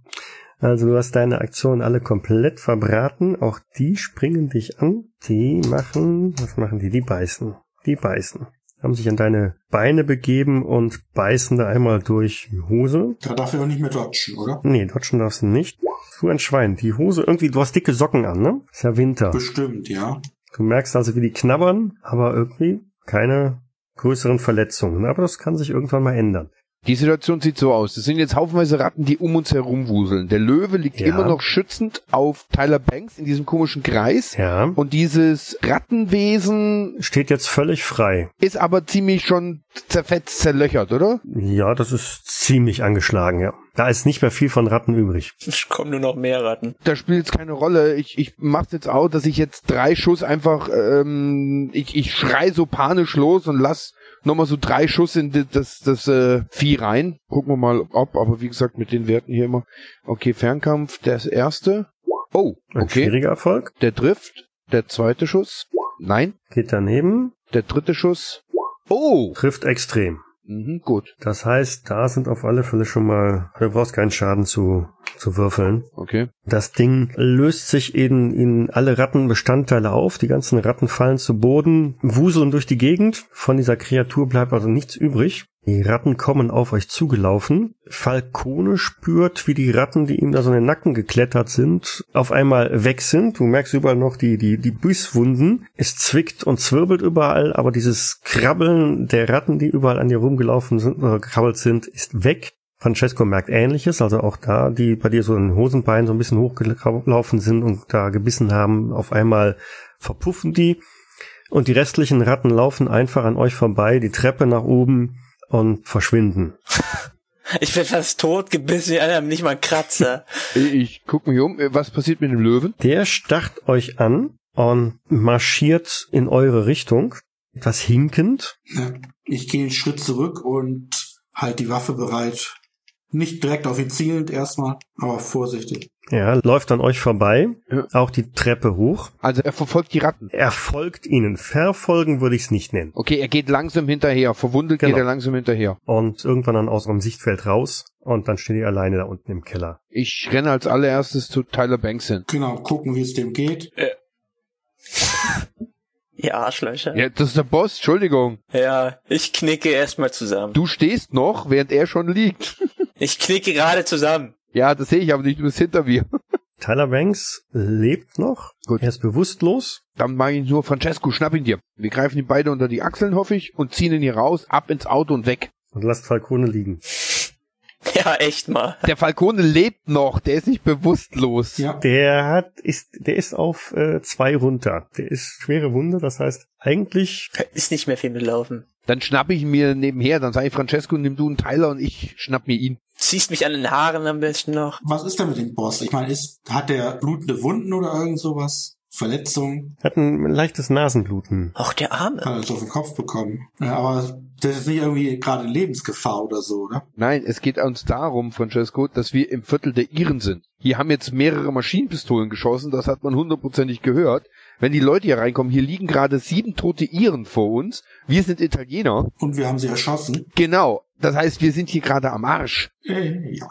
Also du hast deine Aktion alle komplett verbraten. Auch die springen dich an. Die machen, was machen die? Die beißen. Die beißen. Haben sich an deine Beine begeben und beißen da einmal durch die Hose. Da darf ich auch nicht mehr dodgen, oder? Nee, dodgen darfst du nicht. Du ein Schwein. Die Hose irgendwie, du hast dicke Socken an, ne? Ist ja Winter. Bestimmt, ja. Du merkst also, wie die knabbern, aber irgendwie keine größeren Verletzungen. Aber das kann sich irgendwann mal ändern. Die Situation sieht so aus. Es sind jetzt haufenweise Ratten, die um uns herumwuseln. Der Löwe liegt Ja. immer noch schützend auf Tyler Banks in diesem komischen Kreis. Ja. Und dieses Rattenwesen Steht jetzt völlig frei. ist aber ziemlich schon zerfetzt, zerlöchert, oder? Ja, das ist ziemlich angeschlagen, ja. Da ist nicht mehr viel von Ratten übrig. Es kommen nur noch mehr Ratten. Da spielt es keine Rolle. Ich, ich mach's jetzt auch, dass ich jetzt drei Schuss einfach, ähm, ich, ich schrei so panisch los und lass nochmal so drei Schuss in die- das, das äh, Vieh rein. Gucken wir mal, ob, aber wie gesagt, mit den Werten hier immer. Okay, Fernkampf, das erste. Oh, Ein okay. schwieriger Erfolg. Der trifft. Der zweite Schuss. Nein. Geht daneben. Der dritte Schuss. Oh! Trifft extrem. Mhm, gut. Das heißt, da sind auf alle Fälle schon mal, du brauchst keinen Schaden zu, zu würfeln. Okay. Das Ding löst sich in, in alle Rattenbestandteile auf. Die ganzen Ratten fallen zu Boden, wuseln durch die Gegend. Von dieser Kreatur bleibt also nichts übrig. Die Ratten kommen auf euch zugelaufen. Falcone spürt, wie die Ratten, die ihm da so in den Nacken geklettert sind, auf einmal weg sind. Du merkst überall noch die, die, die Bisswunden. Es zwickt und zwirbelt überall, aber dieses Krabbeln der Ratten, die überall an dir rumgelaufen sind oder gekrabbelt sind, ist weg. Francesco merkt ähnliches, also auch da, die bei dir so in den Hosenbeinen so ein bisschen hochgelaufen sind und da gebissen haben, auf einmal verpuffen die und die restlichen Ratten laufen einfach an euch vorbei, die Treppe nach oben und verschwinden. Ich bin fast tot gebissen, anderen haben nicht mal einen Kratzer. Ich, guck mich um. Äh, Was passiert mit dem Löwen? Der starrt euch an und marschiert in eure Richtung, etwas hinkend. Ich gehe einen Schritt zurück und halt die Waffe bereit. Nicht direkt auf ihn zielend erstmal, aber vorsichtig. Ja, läuft an euch vorbei, Ja. auch die Treppe hoch. Also er verfolgt die Ratten. Er folgt ihnen. Verfolgen würde ich es nicht nennen. Okay, er geht langsam hinterher. Verwundet geht Genau. er langsam hinterher. Und irgendwann dann aus eurem Sichtfeld raus und dann steht ihr alleine da unten im Keller. Ich renne als allererstes zu Tyler Banks hin. Genau, gucken, wie es dem geht. Ihr Arschlöcher. Ja, das ist der Boss, Entschuldigung. Ja, ich knicke erstmal zusammen. Du stehst noch, während er schon liegt. Ich knicke gerade zusammen. Ja, das sehe ich aber nicht, du bist hinter mir. Tyler Banks lebt noch. Gut. Er ist bewusstlos. Dann mag ich nur Francesco, schnapp ihn dir. Wir greifen ihn beide unter die Achseln, hoffe ich, und ziehen ihn hier raus, ab ins Auto und weg. Und lasst Falcone liegen. Ja, echt mal. Der Falcone lebt noch, der ist nicht bewusstlos. Ja, Der hat, ist, der ist auf äh, zwei runter. Der ist schwere Wunde, das heißt, eigentlich, Ist nicht mehr viel mitlaufen. Dann schnapp ich ihn mir nebenher, dann sage ich Francesco, nimm du einen Tyler und ich schnapp mir ihn. Ziehst mich an den Haaren am besten noch. was ist denn mit dem Boss? Ich meine, ist, hat der blutende Wunden oder irgend sowas? Verletzungen? hat ein leichtes Nasenbluten. Auch der Arme. Hat er es auf den Kopf bekommen. Ja, aber das ist nicht irgendwie gerade Lebensgefahr oder so, oder? Nein, es geht uns darum, Francesco, dass wir im Viertel der Iren sind. Hier haben jetzt mehrere Maschinenpistolen geschossen, das hat man hundertprozentig gehört. Wenn die Leute hier reinkommen, hier liegen gerade sieben tote Iren vor uns. Wir sind Italiener. Und wir haben sie erschossen. Genau. Das heißt, wir sind hier gerade am Arsch. Äh, ja,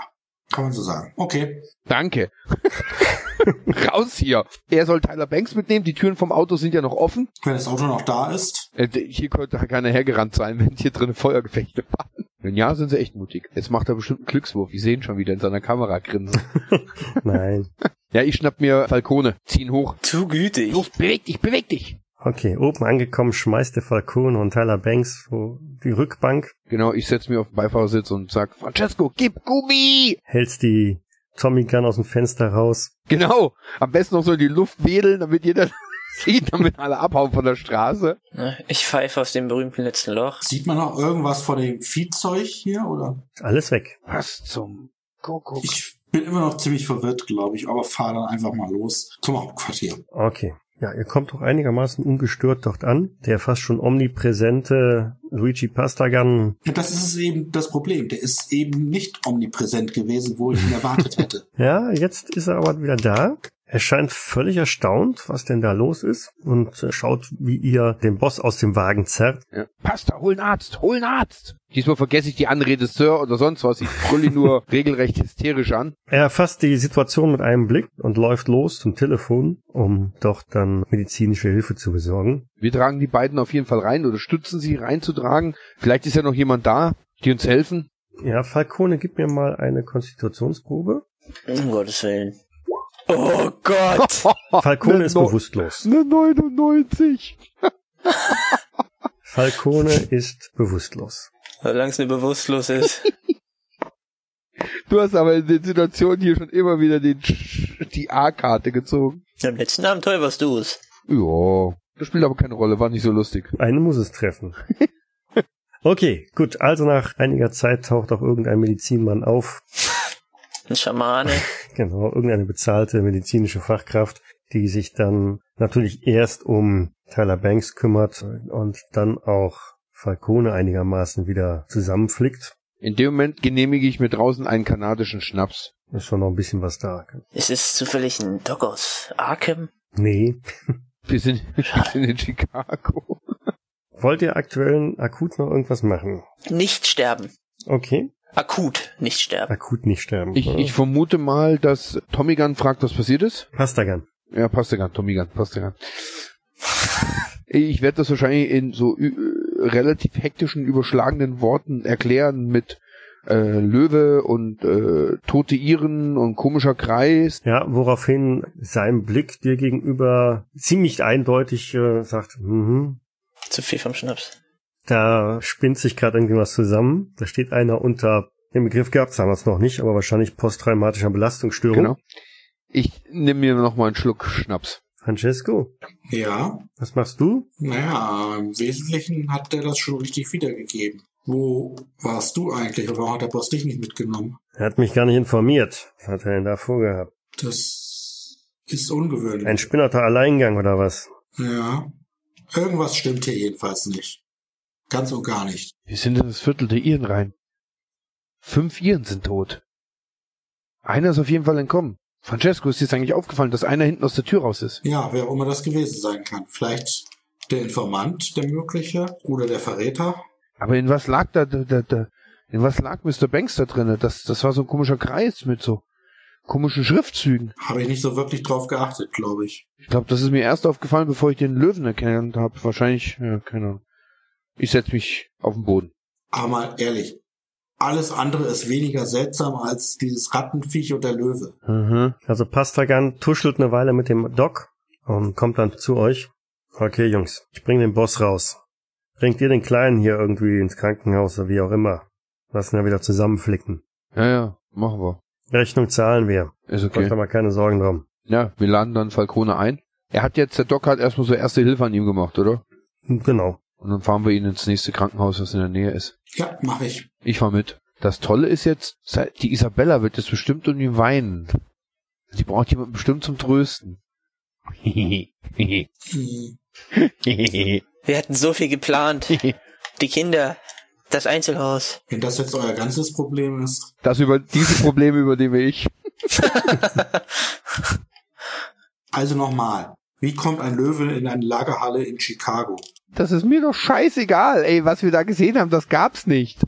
kann man so sagen. Okay. Danke. Raus hier. Er soll Tyler Banks mitnehmen. Die Türen vom Auto sind ja noch offen. Wenn das Auto noch da ist, Äh, Hier könnte keiner hergerannt sein, wenn hier drin Feuergefechte waren. Wenn ja, sind sie echt mutig. Jetzt macht er bestimmt einen Glückswurf. Ich sehe ihn schon wieder in seiner Kamera grinsen. Nein. Ja, ich schnapp mir Falcone. Zieh ihn hoch. Zu gütig. Los, beweg dich, beweg dich. Okay, oben angekommen schmeißt der Falcone und Tyler Banks so die Rückbank, Genau, ich setz mir auf den Beifahrersitz und sag, Francesco, gib Gummi! hältst die Tommy Gun aus dem Fenster raus. Genau. Am besten noch so in die Luft wedeln, damit jeder sieht, damit alle abhauen von der Straße. Ich pfeife aus dem berühmten letzten Loch. sieht man noch irgendwas von dem Viehzeug hier, oder? Alles weg. Was zum Kuckuck? Ich bin immer noch ziemlich verwirrt, glaube ich, aber fahr dann einfach mal los zum Hauptquartier. Okay. Ja, ihr kommt doch einigermaßen ungestört dort an. Der fast schon omnipräsente Luigi Pastagan. Ja, das ist eben das Problem. Der ist eben nicht omnipräsent gewesen, wo ich ihn erwartet hätte. Ja, jetzt ist er aber wieder da. Er scheint völlig erstaunt, was denn da los ist und äh, schaut, wie ihr den Boss aus dem Wagen zerrt. Ja. Pasta, hol einen Arzt, hol einen Arzt! Diesmal vergesse ich die Anrede Sir oder sonst was. Ich brülle ihn nur regelrecht hysterisch an. Er erfasst die Situation mit einem Blick und läuft los zum Telefon, um doch dann medizinische Hilfe zu besorgen. Wir tragen die beiden auf jeden Fall rein oder stützen sie reinzutragen. Vielleicht ist ja noch jemand da, die uns helfen. Ja, Falcone, gib mir mal eine Konstitutionsprobe. Um Gottes Willen. Oh Gott! Falcone Ne ist bewusstlos. Eine 99. Falcone ist bewusstlos. Solange es mir bewusstlos ist. Du hast aber in den Situationen hier schon immer wieder den, die A-Karte gezogen. Im letzten Abenteuer warst du es. Ja, das spielt aber keine Rolle, war nicht so lustig. Eine muss es treffen. Okay, gut. Also nach einiger Zeit taucht auch irgendein Medizinmann auf. Ein Schamane. Genau, irgendeine bezahlte medizinische Fachkraft, die sich dann natürlich erst um Tyler Banks kümmert und dann auch Falcone einigermaßen wieder zusammenflickt. In dem Moment genehmige ich mir draußen einen kanadischen Schnaps. Ist schon noch ein bisschen was da. Ist es zufällig ein Doc aus Arkham? Nee. Wir sind, wir sind in Chicago. Wollt ihr aktuell akut noch irgendwas machen? Nicht sterben. Okay. Akut nicht sterben. Akut nicht sterben. Ich, ich vermute mal, dass Tommy Gunn fragt, was passiert ist. Pastagan. Ja, Pastagan, Tommy Gunn, Pastagan. Ich werde das wahrscheinlich in so relativ hektischen, überschlagenen Worten erklären mit äh, Löwe und äh, tote Iren und komischer Kreis. Ja, woraufhin sein Blick dir gegenüber ziemlich eindeutig äh, sagt, mhm, Zu viel vom Schnaps. Da spinnt sich gerade irgendwie was zusammen. Da steht einer unter, den Begriff gab's damals noch nicht, aber wahrscheinlich posttraumatischer Belastungsstörung. Genau. Ich nehme mir noch mal einen Schluck Schnaps. Francesco, Ja, was machst du? naja, im Wesentlichen hat der das schon richtig wiedergegeben. Wo warst du eigentlich? Oder warum hat der Boss dich nicht mitgenommen? Er hat mich gar nicht informiert. Was hat er denn da vorgehabt? Das ist ungewöhnlich. Ein spinnerter Alleingang oder was? Ja. Irgendwas stimmt hier jedenfalls nicht. Ganz und gar nicht. Wir sind in das Viertel der Iren rein. Fünf Iren sind tot. Einer ist auf jeden Fall entkommen. Francesco, ist dir jetzt eigentlich aufgefallen, dass einer hinten aus der Tür raus ist? Ja, wer auch immer das gewesen sein kann. Vielleicht der Informant, der mögliche, oder der Verräter. Aber in was lag da, da, da, da in was lag Mr. Banks da drinne? Das, das war so ein komischer Kreis mit so komischen Schriftzügen. Habe ich nicht so wirklich drauf geachtet, glaube ich. Ich glaube, das ist mir erst aufgefallen, bevor ich den Löwen erkannt habe. Wahrscheinlich, ja, keine Ahnung. Ich setz mich auf den Boden. Aber mal ehrlich, alles andere ist weniger seltsam als dieses Rattenviech und der Löwe. Mhm. Also Pastagan tuschelt eine Weile mit dem Doc und kommt dann zu euch. Okay, Jungs, ich bring den Boss raus. Bringt ihr den Kleinen hier irgendwie ins Krankenhaus oder wie auch immer. Lassen wir wieder zusammenflicken. Ja, ja, machen wir. Rechnung zahlen wir. Ist Macht okay. da mal keine Sorgen drum. Ja, wir laden dann Falcone ein. Er hat jetzt, der Doc hat erstmal so erste Hilfe an ihm gemacht, oder? Genau. Und dann fahren wir ihn ins nächste Krankenhaus, was in der Nähe ist. Ja, mache ich. Ich fahr mit. Das Tolle ist jetzt, die Isabella wird jetzt bestimmt irgendwie weinen. Die braucht jemanden bestimmt zum Trösten. Wir hatten so viel geplant. Die Kinder. Das Einzelhaus. Wenn das jetzt euer ganzes Problem ist. Das über diese Probleme übernehme ich. Also nochmal. Wie kommt ein Löwe in eine Lagerhalle in Chicago? Das ist mir doch scheißegal, ey, was wir da gesehen haben, das gab's nicht.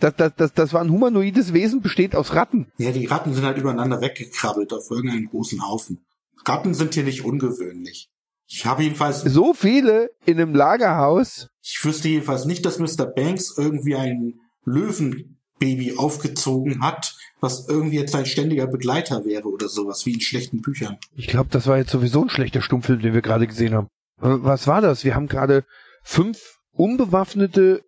Das, das, das, das war ein humanoides Wesen, besteht aus Ratten. Ja, die Ratten sind halt übereinander weggekrabbelt auf irgendeinen großen Haufen. Ratten sind hier nicht ungewöhnlich. Ich habe jedenfalls, So viele in einem Lagerhaus. ich wüsste jedenfalls nicht, dass Mr. Banks irgendwie ein Löwenbaby aufgezogen hat, was irgendwie jetzt sein ständiger Begleiter wäre oder sowas, wie in schlechten Büchern. Ich glaube, das war jetzt sowieso ein schlechter Stummfilm, den wir gerade gesehen haben. Was war das? Wir haben gerade fünf unbewaffnete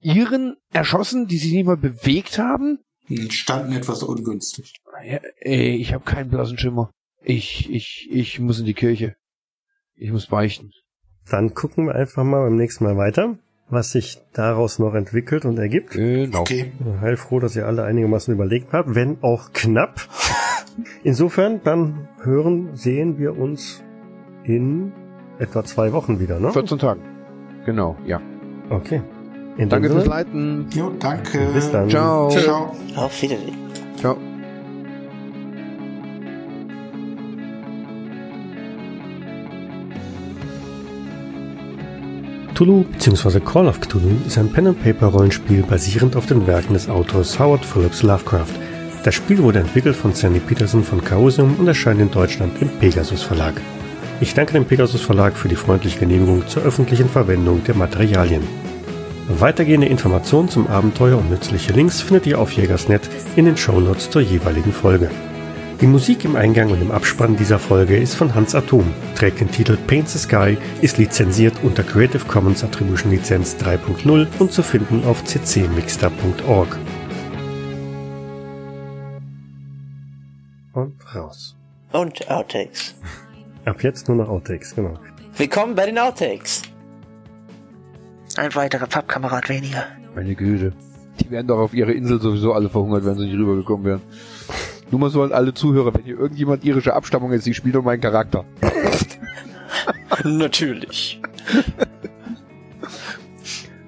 Iren erschossen, die sich nicht mal bewegt haben. Und standen etwas ungünstig. Ja, ey, ich habe keinen blassen Schimmer. Ich, ich, ich muss in die Kirche. Ich muss beichten. Dann gucken wir einfach mal beim nächsten Mal weiter, was sich daraus noch entwickelt und ergibt. Genau. Okay. Heilfroh, dass ihr alle einigermaßen überlegt habt, wenn auch knapp. Insofern, dann hören, sehen wir uns in etwa zwei Wochen wieder, ne? 14 Tagen. Genau, ja. Okay. In Danke fürs Leiten. Jo, danke. Bis dann. Ciao. Ciao. Auf Wiedersehen. Ciao. Cthulhu bzw. Call of Cthulhu ist ein Pen-and-Paper-Rollenspiel basierend auf den Werken des Autors Howard Phillips Lovecraft. Das Spiel wurde entwickelt von Sandy Peterson von Chaosium und erscheint in Deutschland im Pegasus Verlag. Ich danke dem Pegasus Verlag für die freundliche Genehmigung zur öffentlichen Verwendung der Materialien. Weitergehende Informationen zum Abenteuer und nützliche Links findet ihr auf Jägersnet in den Shownotes zur jeweiligen Folge. Die Musik im Eingang und im Abspann dieser Folge ist von Hans Atom, trägt den Titel Paint the Sky, ist lizenziert unter Creative Commons Attribution Lizenz 3.0 und zu finden auf ccmixter.org. raus. Und Outtakes. Ab jetzt nur noch Outtakes, genau. Willkommen bei den Outtakes. Ein weiterer Pappkamerad weniger. Meine Güte. Die wären doch auf ihrer Insel sowieso alle verhungert, wenn sie nicht rübergekommen wären. Nur mal so an alle Zuhörer, wenn hier irgendjemand irische Abstammung ist, ich spiele doch meinen Charakter. Natürlich.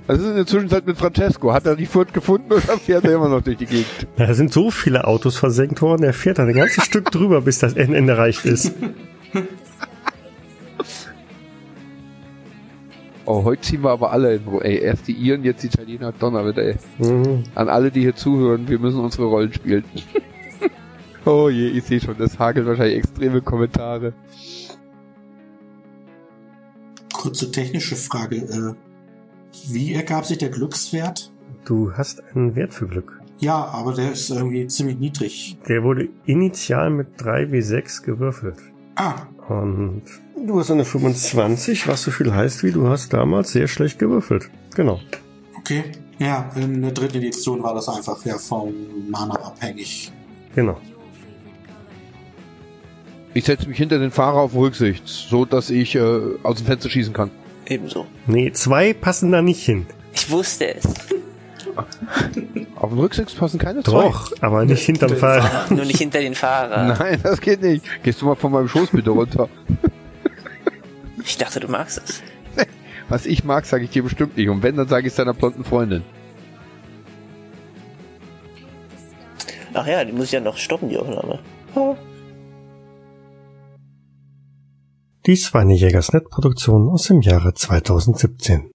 Was ist in der Zwischenzeit mit Francesco? Hat er die Furt gefunden oder fährt er immer noch durch die Gegend? Da sind so viele Autos versenkt worden, er fährt da ein ganzes Stück drüber, bis das Ende erreicht ist. Oh, heute ziehen wir aber alle in Ruhe. Ey, erst die Iren, jetzt die Italiener. Donnerwetter, ey. Mhm. An alle, die hier zuhören, wir müssen unsere Rollen spielen. oh je, ich sehe schon, das hagelt wahrscheinlich extreme Kommentare. Kurze technische Frage. Äh, wie ergab sich der Glückswert? Du hast einen Wert für Glück. Ja, aber der ist irgendwie ziemlich niedrig. Der wurde initial mit 3 W6 gewürfelt. Ah, Und du hast eine 25, was so viel heißt wie du hast damals sehr schlecht gewürfelt. Genau. okay. Ja, in der dritten Edition war das einfach ja vom Mana abhängig. Genau. Ich setze mich hinter den Fahrer auf Rücksicht, so dass ich äh, aus dem Fenster schießen kann. Ebenso. Nee, zwei passen da nicht hin. Ich wusste es. Auf dem Rücksitz passen keine zwei. Doch, aber nicht hinterm Fahrer. Nur nicht hinter den Fahrer. Nein, das geht nicht. Gehst du mal von meinem Schoß bitte runter. Ich dachte, du magst es. Was ich mag, sage ich dir bestimmt nicht. Und wenn, dann sage ich es deiner blonden Freundin. Ach ja, die muss ja noch stoppen, die Aufnahme. Dies war eine Jägersnet-Produktion aus dem Jahre 2017.